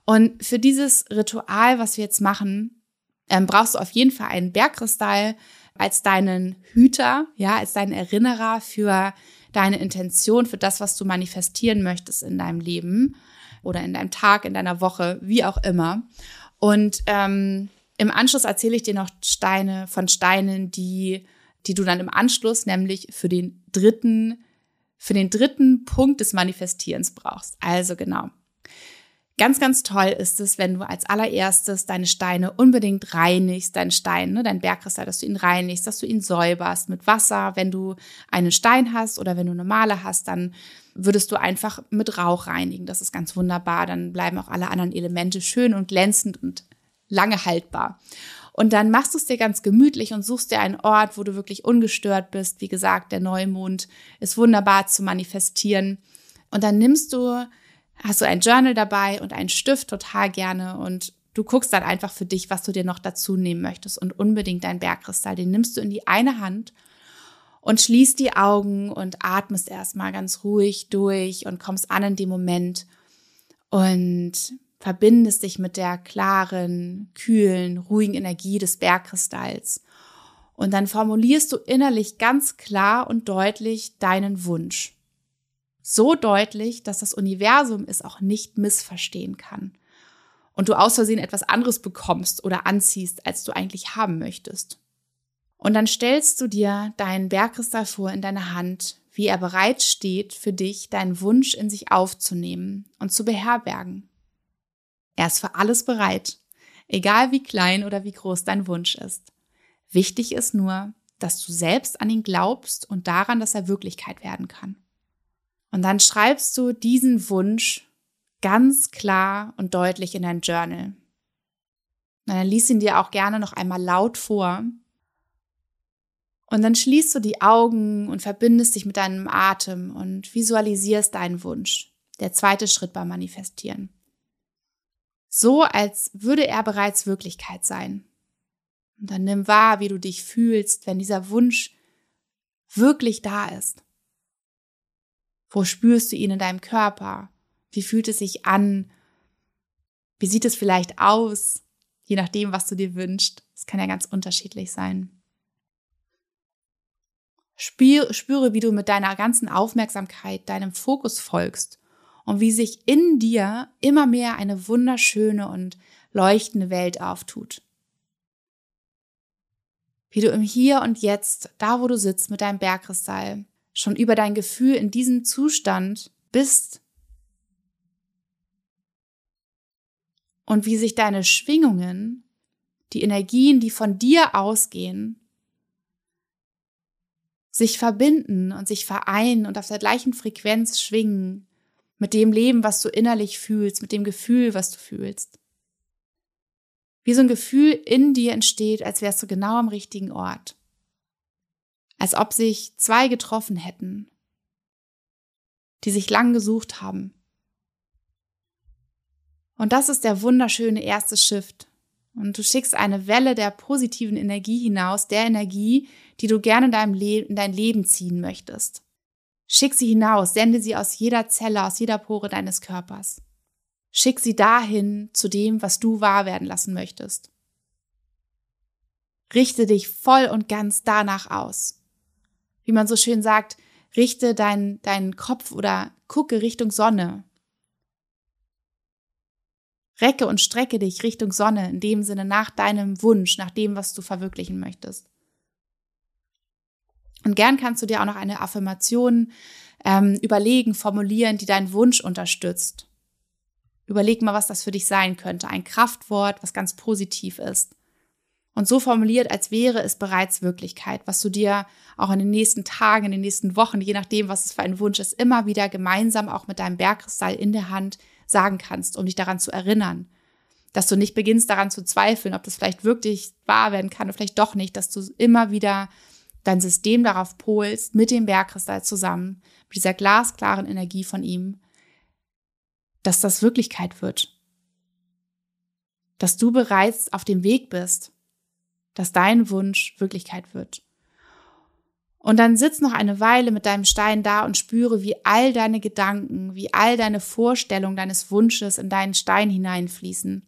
Und für dieses Ritual, was wir jetzt machen, ähm, brauchst du auf jeden Fall einen Bergkristall als deinen Hüter, ja, als deinen Erinnerer für deine Intention, für das, was du manifestieren möchtest in deinem Leben oder in deinem Tag, in deiner Woche, wie auch immer. Und ähm, im Anschluss erzähle ich dir noch Steine von Steinen, die, die du dann im Anschluss nämlich für den dritten für den dritten Punkt des Manifestierens brauchst. Also genau. Ganz, ganz toll ist es, wenn du als allererstes deine Steine unbedingt reinigst, deinen Stein, ne, dein Bergkristall, dass du ihn reinigst, dass du ihn säuberst mit Wasser. Wenn du einen Stein hast oder wenn du normale hast, dann würdest du einfach mit Rauch reinigen. Das ist ganz wunderbar. Dann bleiben auch alle anderen Elemente schön und glänzend und lange haltbar. Und dann machst du es dir ganz gemütlich und suchst dir einen Ort, wo du wirklich ungestört bist. Wie gesagt, der Neumond ist wunderbar zu manifestieren. Und dann nimmst du, hast du ein Journal dabei und einen Stift total gerne und du guckst dann einfach für dich, was du dir noch dazu nehmen möchtest und unbedingt deinen Bergkristall. Den nimmst du in die eine Hand und schließt die Augen und atmest erstmal ganz ruhig durch und kommst an in dem Moment und verbindest dich mit der klaren, kühlen, ruhigen Energie des Bergkristalls. Und dann formulierst du innerlich ganz klar und deutlich deinen Wunsch. So deutlich, dass das Universum es auch nicht missverstehen kann. Und du aus Versehen etwas anderes bekommst oder anziehst, als du eigentlich haben möchtest. Und dann stellst du dir deinen Bergkristall vor in deiner Hand, wie er bereit steht für dich, deinen Wunsch in sich aufzunehmen und zu beherbergen. Er ist für alles bereit, egal wie klein oder wie groß dein Wunsch ist. Wichtig ist nur, dass du selbst an ihn glaubst und daran, dass er Wirklichkeit werden kann. Und dann schreibst du diesen Wunsch ganz klar und deutlich in dein Journal. Und dann lies ihn dir auch gerne noch einmal laut vor. Und dann schließt du die Augen und verbindest dich mit deinem Atem und visualisierst deinen Wunsch. Der zweite Schritt beim Manifestieren so als würde er bereits Wirklichkeit sein. Und dann nimm wahr, wie du dich fühlst, wenn dieser Wunsch wirklich da ist. Wo spürst du ihn in deinem Körper? Wie fühlt es sich an? Wie sieht es vielleicht aus? Je nachdem, was du dir wünschst. Es kann ja ganz unterschiedlich sein. Spüre, spüre, wie du mit deiner ganzen Aufmerksamkeit deinem Fokus folgst und wie sich in dir immer mehr eine wunderschöne und leuchtende Welt auftut. Wie du im Hier und Jetzt, da wo du sitzt mit deinem Bergkristall, schon über dein Gefühl in diesem Zustand bist und wie sich deine Schwingungen, die Energien, die von dir ausgehen, sich verbinden und sich vereinen und auf der gleichen Frequenz schwingen mit dem Leben, was du innerlich fühlst, mit dem Gefühl, was du fühlst. Wie so ein Gefühl in dir entsteht, als wärst du genau am richtigen Ort. Als ob sich zwei getroffen hätten, die sich lang gesucht haben. Und das ist der wunderschöne erste Shift. Und du schickst eine Welle der positiven Energie hinaus, der Energie, die du gerne in, deinem Le in dein Leben ziehen möchtest. Schick sie hinaus, sende sie aus jeder Zelle, aus jeder Pore deines Körpers. Schick sie dahin zu dem, was du wahr werden lassen möchtest. Richte dich voll und ganz danach aus. Wie man so schön sagt, richte deinen deinen Kopf oder gucke Richtung Sonne. Recke und strecke dich Richtung Sonne, in dem Sinne nach deinem Wunsch, nach dem, was du verwirklichen möchtest. Und gern kannst du dir auch noch eine Affirmation ähm, überlegen, formulieren, die deinen Wunsch unterstützt. Überleg mal, was das für dich sein könnte. Ein Kraftwort, was ganz positiv ist. Und so formuliert, als wäre es bereits Wirklichkeit, was du dir auch in den nächsten Tagen, in den nächsten Wochen, je nachdem, was es für ein Wunsch ist, immer wieder gemeinsam auch mit deinem Bergkristall in der Hand sagen kannst, um dich daran zu erinnern. Dass du nicht beginnst daran zu zweifeln, ob das vielleicht wirklich wahr werden kann oder vielleicht doch nicht, dass du immer wieder dein System darauf polst, mit dem Bergkristall zusammen, mit dieser glasklaren Energie von ihm, dass das Wirklichkeit wird. Dass du bereits auf dem Weg bist, dass dein Wunsch Wirklichkeit wird. Und dann sitz noch eine Weile mit deinem Stein da und spüre, wie all deine Gedanken, wie all deine Vorstellungen deines Wunsches in deinen Stein hineinfließen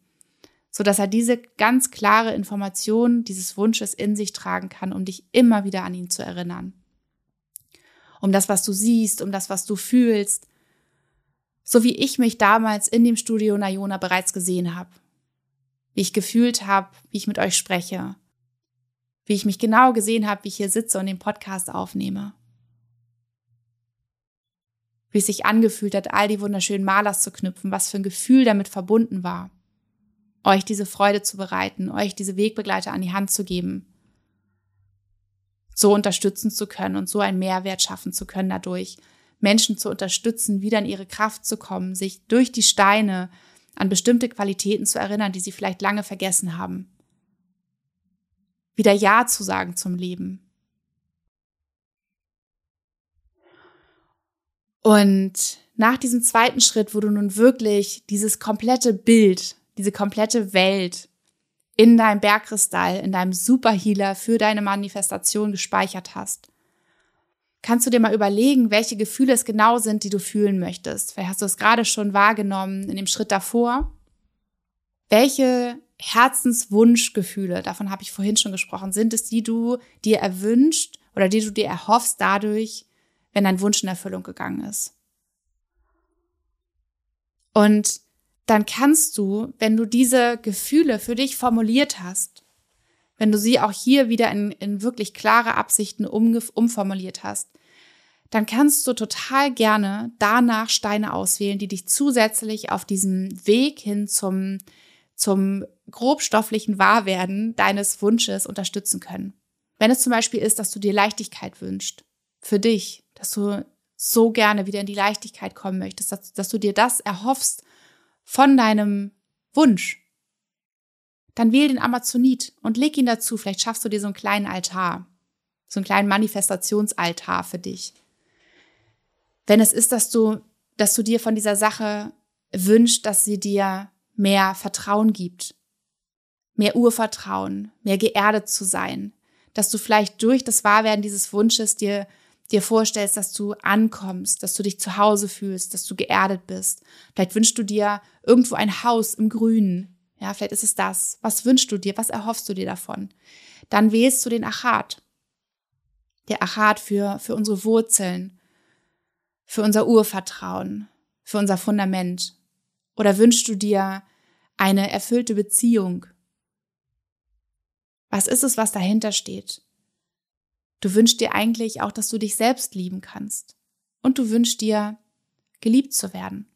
so dass er diese ganz klare Information dieses Wunsches in sich tragen kann, um dich immer wieder an ihn zu erinnern. Um das, was du siehst, um das, was du fühlst, so wie ich mich damals in dem Studio Nayona bereits gesehen habe, wie ich gefühlt habe, wie ich mit euch spreche, wie ich mich genau gesehen habe, wie ich hier sitze und den Podcast aufnehme. Wie es sich angefühlt hat, all die wunderschönen Malers zu knüpfen, was für ein Gefühl damit verbunden war euch diese Freude zu bereiten, euch diese Wegbegleiter an die Hand zu geben, so unterstützen zu können und so einen Mehrwert schaffen zu können dadurch, Menschen zu unterstützen, wieder in ihre Kraft zu kommen, sich durch die Steine an bestimmte Qualitäten zu erinnern, die sie vielleicht lange vergessen haben. Wieder Ja zu sagen zum Leben. Und nach diesem zweiten Schritt, wo du nun wirklich dieses komplette Bild, diese komplette Welt in deinem Bergkristall, in deinem Superhealer für deine Manifestation gespeichert hast, kannst du dir mal überlegen, welche Gefühle es genau sind, die du fühlen möchtest. Vielleicht hast du es gerade schon wahrgenommen in dem Schritt davor. Welche Herzenswunschgefühle, davon habe ich vorhin schon gesprochen, sind es, die du dir erwünscht oder die du dir erhoffst dadurch, wenn dein Wunsch in Erfüllung gegangen ist. Und dann kannst du, wenn du diese Gefühle für dich formuliert hast, wenn du sie auch hier wieder in, in wirklich klare Absichten umformuliert hast, dann kannst du total gerne danach Steine auswählen, die dich zusätzlich auf diesem Weg hin zum, zum grobstofflichen Wahrwerden deines Wunsches unterstützen können. Wenn es zum Beispiel ist, dass du dir Leichtigkeit wünschst, für dich, dass du so gerne wieder in die Leichtigkeit kommen möchtest, dass, dass du dir das erhoffst von deinem Wunsch, dann wähl den Amazonit und leg ihn dazu. Vielleicht schaffst du dir so einen kleinen Altar, so einen kleinen Manifestationsaltar für dich. Wenn es ist, dass du, dass du dir von dieser Sache wünschst, dass sie dir mehr Vertrauen gibt, mehr Urvertrauen, mehr geerdet zu sein, dass du vielleicht durch das Wahrwerden dieses Wunsches dir dir vorstellst, dass du ankommst, dass du dich zu Hause fühlst, dass du geerdet bist. Vielleicht wünschst du dir irgendwo ein Haus im Grünen. Ja, vielleicht ist es das. Was wünschst du dir? Was erhoffst du dir davon? Dann wählst du den Achat. Der Achat für, für unsere Wurzeln, für unser Urvertrauen, für unser Fundament. Oder wünschst du dir eine erfüllte Beziehung? Was ist es, was dahinter steht? Du wünschst dir eigentlich auch, dass du dich selbst lieben kannst. Und du wünschst dir, geliebt zu werden.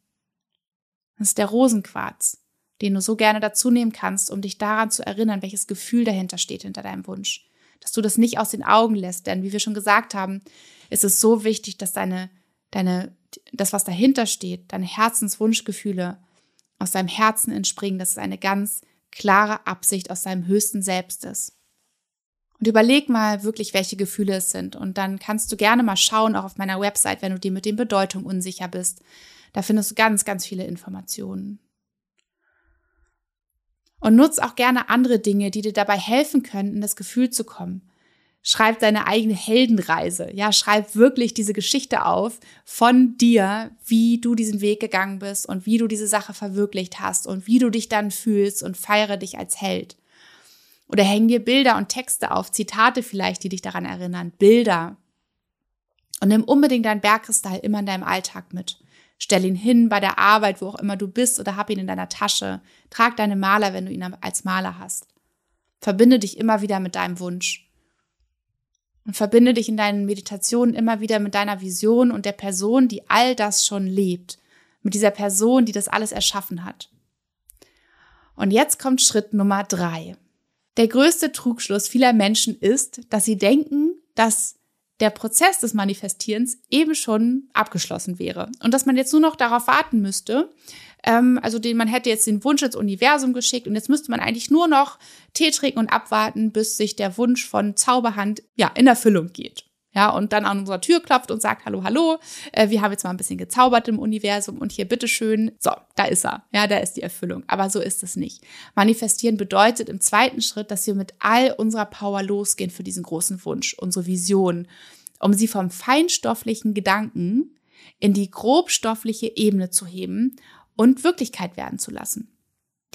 Das ist der Rosenquarz, den du so gerne dazu nehmen kannst, um dich daran zu erinnern, welches Gefühl dahinter steht hinter deinem Wunsch. Dass du das nicht aus den Augen lässt, denn wie wir schon gesagt haben, ist es so wichtig, dass deine, deine, das, was dahinter steht, deine Herzenswunschgefühle aus deinem Herzen entspringen, dass es eine ganz klare Absicht aus deinem höchsten Selbst ist. Und überleg mal wirklich, welche Gefühle es sind. Und dann kannst du gerne mal schauen, auch auf meiner Website, wenn du dir mit den Bedeutungen unsicher bist. Da findest du ganz, ganz viele Informationen. Und nutz auch gerne andere Dinge, die dir dabei helfen können, in das Gefühl zu kommen. Schreib deine eigene Heldenreise. Ja, schreib wirklich diese Geschichte auf von dir, wie du diesen Weg gegangen bist und wie du diese Sache verwirklicht hast und wie du dich dann fühlst und feiere dich als Held. Oder häng dir Bilder und Texte auf, Zitate vielleicht, die dich daran erinnern, Bilder. Und nimm unbedingt deinen Bergkristall immer in deinem Alltag mit. Stell ihn hin bei der Arbeit, wo auch immer du bist, oder hab ihn in deiner Tasche. Trag deine Maler, wenn du ihn als Maler hast. Verbinde dich immer wieder mit deinem Wunsch. Und verbinde dich in deinen Meditationen immer wieder mit deiner Vision und der Person, die all das schon lebt. Mit dieser Person, die das alles erschaffen hat. Und jetzt kommt Schritt Nummer drei. Der größte Trugschluss vieler Menschen ist, dass sie denken, dass der Prozess des Manifestierens eben schon abgeschlossen wäre und dass man jetzt nur noch darauf warten müsste. Ähm, also den, man hätte jetzt den Wunsch ins Universum geschickt und jetzt müsste man eigentlich nur noch Tee trinken und abwarten, bis sich der Wunsch von Zauberhand ja in Erfüllung geht ja, und dann an unserer Tür klopft und sagt, hallo, hallo, äh, wir haben jetzt mal ein bisschen gezaubert im Universum und hier bitteschön, so, da ist er, ja, da ist die Erfüllung. Aber so ist es nicht. Manifestieren bedeutet im zweiten Schritt, dass wir mit all unserer Power losgehen für diesen großen Wunsch, unsere Vision, um sie vom feinstofflichen Gedanken in die grobstoffliche Ebene zu heben und Wirklichkeit werden zu lassen.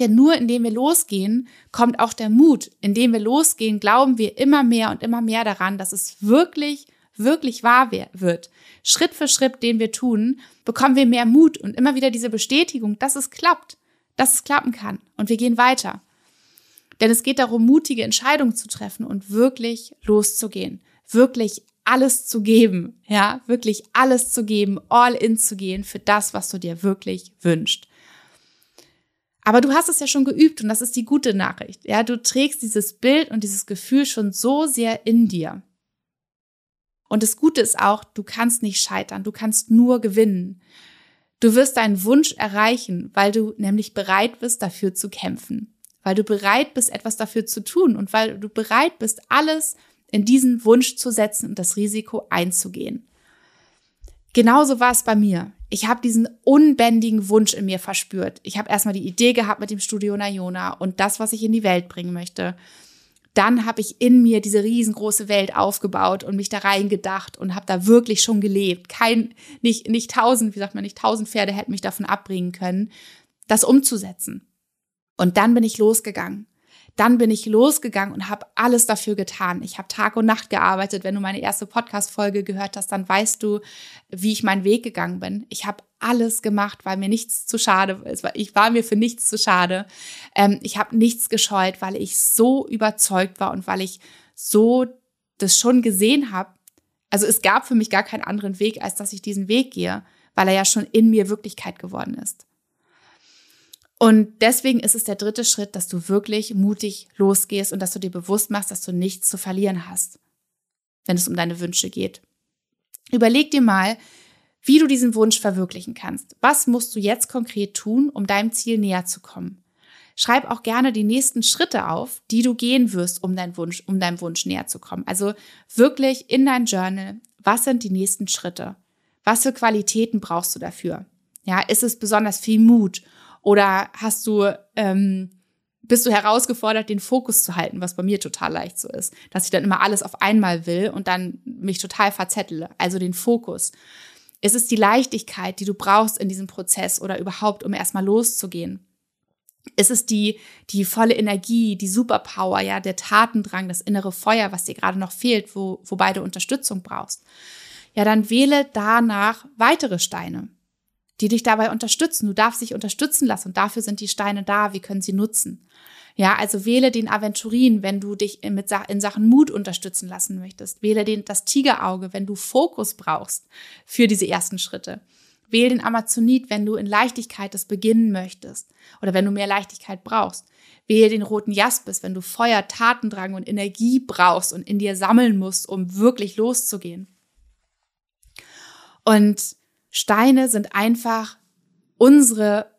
Denn nur indem wir losgehen, kommt auch der Mut. Indem wir losgehen, glauben wir immer mehr und immer mehr daran, dass es wirklich, wirklich wahr wird. Schritt für Schritt, den wir tun, bekommen wir mehr Mut und immer wieder diese Bestätigung, dass es klappt, dass es klappen kann. Und wir gehen weiter. Denn es geht darum, mutige Entscheidungen zu treffen und wirklich loszugehen. Wirklich alles zu geben. Ja, wirklich alles zu geben, all in zu gehen für das, was du dir wirklich wünschst. Aber du hast es ja schon geübt und das ist die gute Nachricht. Ja, du trägst dieses Bild und dieses Gefühl schon so sehr in dir. Und das Gute ist auch, du kannst nicht scheitern, du kannst nur gewinnen. Du wirst deinen Wunsch erreichen, weil du nämlich bereit bist, dafür zu kämpfen, weil du bereit bist, etwas dafür zu tun und weil du bereit bist, alles in diesen Wunsch zu setzen und das Risiko einzugehen. Genauso war es bei mir. Ich habe diesen unbändigen Wunsch in mir verspürt. Ich habe erstmal die Idee gehabt mit dem Studio Nayona und das, was ich in die Welt bringen möchte dann habe ich in mir diese riesengroße Welt aufgebaut und mich da reingedacht und habe da wirklich schon gelebt. Kein, nicht, nicht tausend, wie sagt man, nicht tausend Pferde hätten mich davon abbringen können, das umzusetzen. Und dann bin ich losgegangen dann bin ich losgegangen und habe alles dafür getan. Ich habe Tag und Nacht gearbeitet. Wenn du meine erste Podcast-Folge gehört hast, dann weißt du, wie ich meinen Weg gegangen bin. Ich habe alles gemacht, weil mir nichts zu schade ist. Ich war mir für nichts zu schade. Ähm, ich habe nichts gescheut, weil ich so überzeugt war und weil ich so das schon gesehen habe. Also es gab für mich gar keinen anderen Weg, als dass ich diesen Weg gehe, weil er ja schon in mir Wirklichkeit geworden ist. Und deswegen ist es der dritte Schritt, dass du wirklich mutig losgehst und dass du dir bewusst machst, dass du nichts zu verlieren hast, wenn es um deine Wünsche geht. Überleg dir mal, wie du diesen Wunsch verwirklichen kannst. Was musst du jetzt konkret tun, um deinem Ziel näher zu kommen? Schreib auch gerne die nächsten Schritte auf, die du gehen wirst, um deinen Wunsch, um deinem Wunsch näher zu kommen. Also wirklich in dein Journal. Was sind die nächsten Schritte? Was für Qualitäten brauchst du dafür? Ja, ist es besonders viel Mut oder hast du, ähm, bist du herausgefordert, den Fokus zu halten, was bei mir total leicht so ist, dass ich dann immer alles auf einmal will und dann mich total verzettle. Also den Fokus. Es ist die Leichtigkeit, die du brauchst in diesem Prozess oder überhaupt, um erstmal loszugehen. Es ist die, die volle Energie, die Superpower, ja, der Tatendrang, das innere Feuer, was dir gerade noch fehlt, wo, wobei du Unterstützung brauchst. Ja, dann wähle danach weitere Steine die dich dabei unterstützen. Du darfst dich unterstützen lassen und dafür sind die Steine da. Wir können sie nutzen. Ja, also wähle den Aventurin, wenn du dich in, mit, in Sachen Mut unterstützen lassen möchtest. Wähle den, das Tigerauge, wenn du Fokus brauchst für diese ersten Schritte. Wähle den Amazonit, wenn du in Leichtigkeit das beginnen möchtest oder wenn du mehr Leichtigkeit brauchst. Wähle den roten Jaspis, wenn du Feuer, Tatendrang und Energie brauchst und in dir sammeln musst, um wirklich loszugehen. Und Steine sind einfach unsere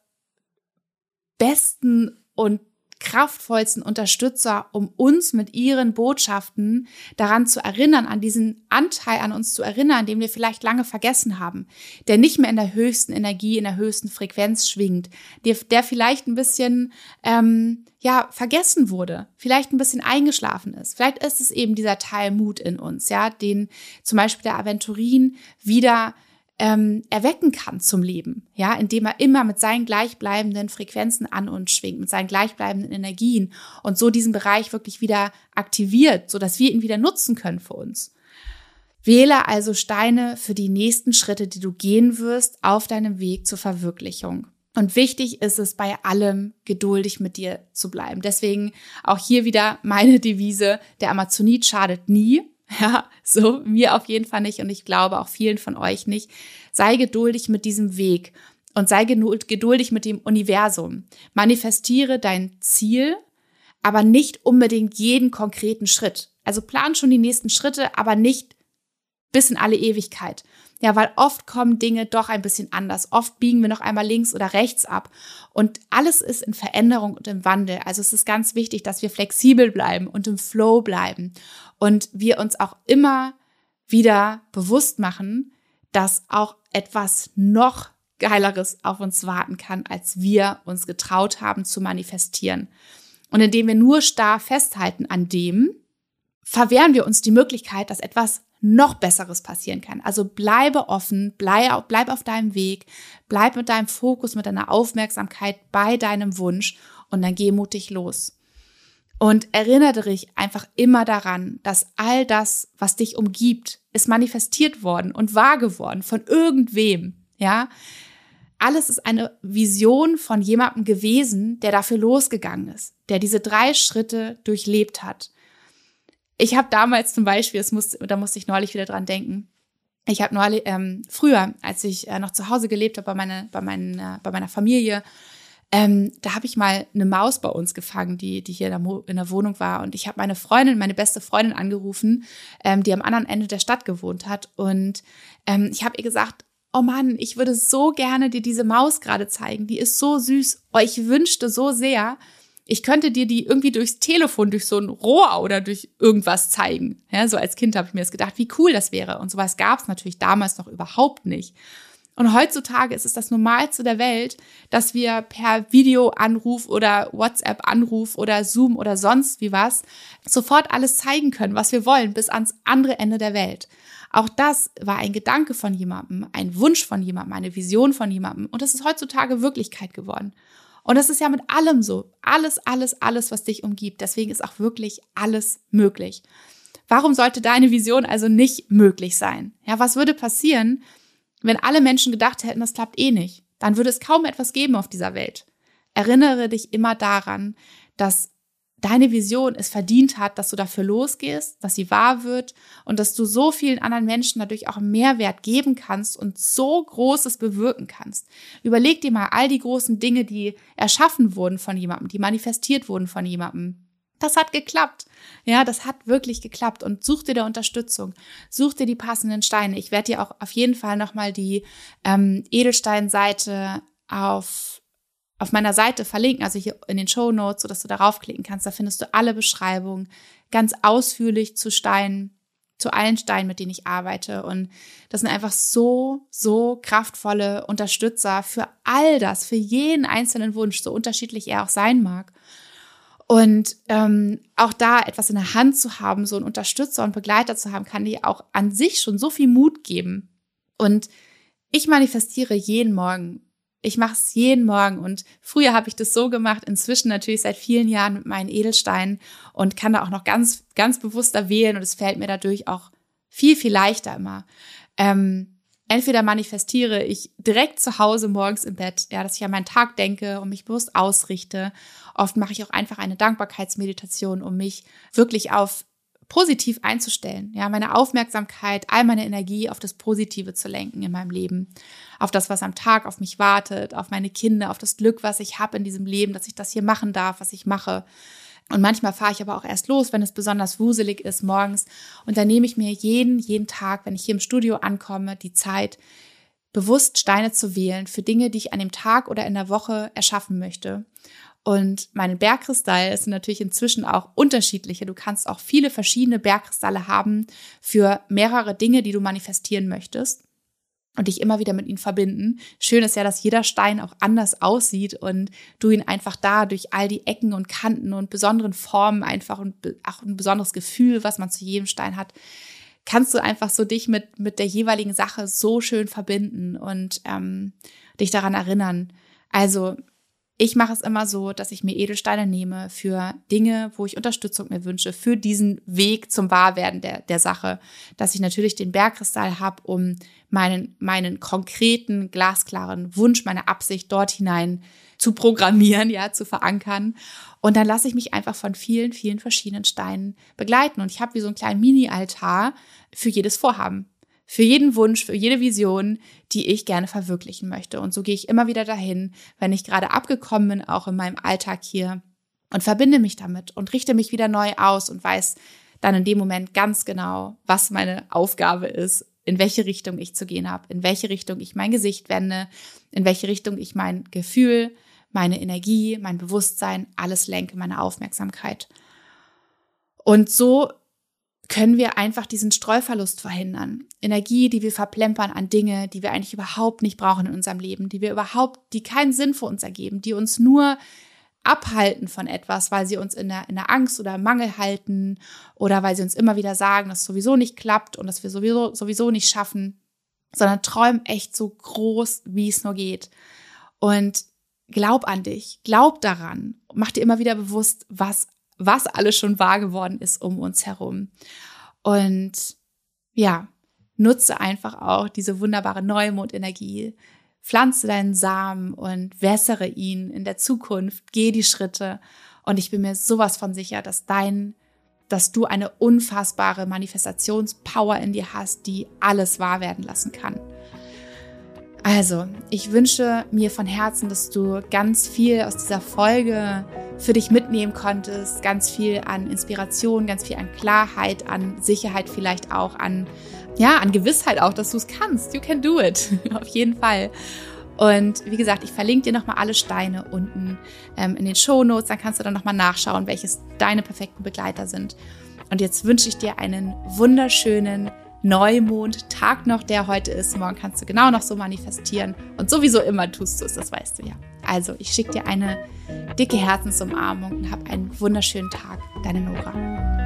besten und kraftvollsten Unterstützer, um uns mit ihren Botschaften daran zu erinnern, an diesen Anteil an uns zu erinnern, den wir vielleicht lange vergessen haben, der nicht mehr in der höchsten Energie, in der höchsten Frequenz schwingt, der, der vielleicht ein bisschen ähm, ja vergessen wurde, vielleicht ein bisschen eingeschlafen ist. Vielleicht ist es eben dieser Teil Mut in uns, ja, den zum Beispiel der Aventurin wieder ähm, erwecken kann zum Leben, ja, indem er immer mit seinen gleichbleibenden Frequenzen an uns schwingt, mit seinen gleichbleibenden Energien und so diesen Bereich wirklich wieder aktiviert, so dass wir ihn wieder nutzen können für uns. Wähle also Steine für die nächsten Schritte, die du gehen wirst auf deinem Weg zur Verwirklichung. Und wichtig ist es bei allem geduldig mit dir zu bleiben. Deswegen auch hier wieder meine Devise, der Amazonit schadet nie. Ja, so mir auf jeden Fall nicht und ich glaube auch vielen von euch nicht. Sei geduldig mit diesem Weg und sei geduldig mit dem Universum. Manifestiere dein Ziel, aber nicht unbedingt jeden konkreten Schritt. Also plan schon die nächsten Schritte, aber nicht bis in alle Ewigkeit. Ja, weil oft kommen Dinge doch ein bisschen anders. Oft biegen wir noch einmal links oder rechts ab. Und alles ist in Veränderung und im Wandel. Also es ist ganz wichtig, dass wir flexibel bleiben und im Flow bleiben. Und wir uns auch immer wieder bewusst machen, dass auch etwas noch Geileres auf uns warten kann, als wir uns getraut haben zu manifestieren. Und indem wir nur starr festhalten an dem, verwehren wir uns die Möglichkeit, dass etwas noch Besseres passieren kann. Also bleibe offen, bleib, bleib auf deinem Weg, bleib mit deinem Fokus, mit deiner Aufmerksamkeit bei deinem Wunsch und dann geh mutig los. Und erinnere dich einfach immer daran, dass all das, was dich umgibt, ist manifestiert worden und wahr geworden von irgendwem, ja. Alles ist eine Vision von jemandem gewesen, der dafür losgegangen ist, der diese drei Schritte durchlebt hat. Ich habe damals zum Beispiel, das muss, da musste ich neulich wieder dran denken. Ich habe neulich, ähm, früher, als ich äh, noch zu Hause gelebt habe bei, meine, bei, meinen, äh, bei meiner Familie, ähm, da habe ich mal eine Maus bei uns gefangen, die, die hier in der, in der Wohnung war. Und ich habe meine Freundin, meine beste Freundin angerufen, ähm, die am anderen Ende der Stadt gewohnt hat. Und ähm, ich habe ihr gesagt, oh Mann, ich würde so gerne dir diese Maus gerade zeigen, die ist so süß, oh, ich wünschte so sehr, ich könnte dir die irgendwie durchs Telefon, durch so ein Rohr oder durch irgendwas zeigen. Ja, so als Kind habe ich mir das gedacht, wie cool das wäre. Und sowas gab es natürlich damals noch überhaupt nicht. Und heutzutage ist es das Normalste der Welt, dass wir per Videoanruf oder WhatsApp-Anruf oder Zoom oder sonst wie was sofort alles zeigen können, was wir wollen, bis ans andere Ende der Welt. Auch das war ein Gedanke von jemandem, ein Wunsch von jemandem, eine Vision von jemandem. Und das ist heutzutage Wirklichkeit geworden. Und das ist ja mit allem so. Alles, alles, alles, was dich umgibt. Deswegen ist auch wirklich alles möglich. Warum sollte deine Vision also nicht möglich sein? Ja, was würde passieren, wenn alle Menschen gedacht hätten, das klappt eh nicht? Dann würde es kaum etwas geben auf dieser Welt. Erinnere dich immer daran, dass deine Vision es verdient hat, dass du dafür losgehst, dass sie wahr wird und dass du so vielen anderen Menschen dadurch auch Mehrwert geben kannst und so Großes bewirken kannst. Überleg dir mal all die großen Dinge, die erschaffen wurden von jemandem, die manifestiert wurden von jemandem. Das hat geklappt. Ja, das hat wirklich geklappt. Und such dir da Unterstützung. Such dir die passenden Steine. Ich werde dir auch auf jeden Fall nochmal die ähm, Edelsteinseite auf auf meiner Seite verlinken, also hier in den Show Notes, sodass du darauf klicken kannst. Da findest du alle Beschreibungen ganz ausführlich zu Steinen, zu allen Steinen, mit denen ich arbeite. Und das sind einfach so, so kraftvolle Unterstützer für all das, für jeden einzelnen Wunsch, so unterschiedlich er auch sein mag. Und ähm, auch da etwas in der Hand zu haben, so einen Unterstützer und Begleiter zu haben, kann dir auch an sich schon so viel Mut geben. Und ich manifestiere jeden Morgen ich mache es jeden Morgen und früher habe ich das so gemacht, inzwischen natürlich seit vielen Jahren mit meinen Edelsteinen und kann da auch noch ganz, ganz bewusster wählen und es fällt mir dadurch auch viel, viel leichter immer. Ähm, entweder manifestiere ich direkt zu Hause morgens im Bett, ja, dass ich an meinen Tag denke und mich bewusst ausrichte. Oft mache ich auch einfach eine Dankbarkeitsmeditation, um mich wirklich auf positiv einzustellen, ja, meine Aufmerksamkeit, all meine Energie auf das Positive zu lenken in meinem Leben, auf das, was am Tag auf mich wartet, auf meine Kinder, auf das Glück, was ich habe in diesem Leben, dass ich das hier machen darf, was ich mache. Und manchmal fahre ich aber auch erst los, wenn es besonders wuselig ist morgens. Und dann nehme ich mir jeden, jeden Tag, wenn ich hier im Studio ankomme, die Zeit, bewusst Steine zu wählen für Dinge, die ich an dem Tag oder in der Woche erschaffen möchte. Und meine Bergkristalle sind natürlich inzwischen auch unterschiedliche. Du kannst auch viele verschiedene Bergkristalle haben für mehrere Dinge, die du manifestieren möchtest und dich immer wieder mit ihnen verbinden. Schön ist ja, dass jeder Stein auch anders aussieht und du ihn einfach da durch all die Ecken und Kanten und besonderen Formen einfach und auch ein besonderes Gefühl, was man zu jedem Stein hat, kannst du einfach so dich mit, mit der jeweiligen Sache so schön verbinden und ähm, dich daran erinnern. Also ich mache es immer so, dass ich mir Edelsteine nehme für Dinge, wo ich Unterstützung mir wünsche, für diesen Weg zum Wahrwerden der, der Sache. Dass ich natürlich den Bergkristall habe, um meinen, meinen konkreten, glasklaren Wunsch, meine Absicht dort hinein zu programmieren, ja, zu verankern. Und dann lasse ich mich einfach von vielen, vielen verschiedenen Steinen begleiten. Und ich habe wie so einen kleinen Mini-Altar für jedes Vorhaben für jeden Wunsch, für jede Vision, die ich gerne verwirklichen möchte. Und so gehe ich immer wieder dahin, wenn ich gerade abgekommen bin, auch in meinem Alltag hier und verbinde mich damit und richte mich wieder neu aus und weiß dann in dem Moment ganz genau, was meine Aufgabe ist, in welche Richtung ich zu gehen habe, in welche Richtung ich mein Gesicht wende, in welche Richtung ich mein Gefühl, meine Energie, mein Bewusstsein, alles lenke, meine Aufmerksamkeit. Und so können wir einfach diesen Streuverlust verhindern. Energie, die wir verplempern an Dinge, die wir eigentlich überhaupt nicht brauchen in unserem Leben, die wir überhaupt, die keinen Sinn für uns ergeben, die uns nur abhalten von etwas, weil sie uns in der, in der Angst oder Mangel halten oder weil sie uns immer wieder sagen, dass es sowieso nicht klappt und dass wir sowieso, sowieso nicht schaffen, sondern träum echt so groß, wie es nur geht. Und glaub an dich, glaub daran, mach dir immer wieder bewusst, was was alles schon wahr geworden ist um uns herum. Und ja, nutze einfach auch diese wunderbare Neumondenergie. Pflanze deinen Samen und wässere ihn in der Zukunft. Geh die Schritte. Und ich bin mir sowas von sicher, dass dein, dass du eine unfassbare Manifestationspower in dir hast, die alles wahr werden lassen kann. Also, ich wünsche mir von Herzen, dass du ganz viel aus dieser Folge für dich mitnehmen konntest, ganz viel an Inspiration, ganz viel an Klarheit, an Sicherheit vielleicht auch, an ja, an Gewissheit auch, dass du es kannst. You can do it. Auf jeden Fall. Und wie gesagt, ich verlinke dir nochmal alle Steine unten ähm, in den Show Notes. Dann kannst du dann nochmal nachschauen, welches deine perfekten Begleiter sind. Und jetzt wünsche ich dir einen wunderschönen Neumond-Tag noch, der heute ist. Morgen kannst du genau noch so manifestieren. Und sowieso immer tust du es, das weißt du ja. Also, ich schicke dir eine dicke Herzensumarmung und hab einen wunderschönen Tag. Deine Nora.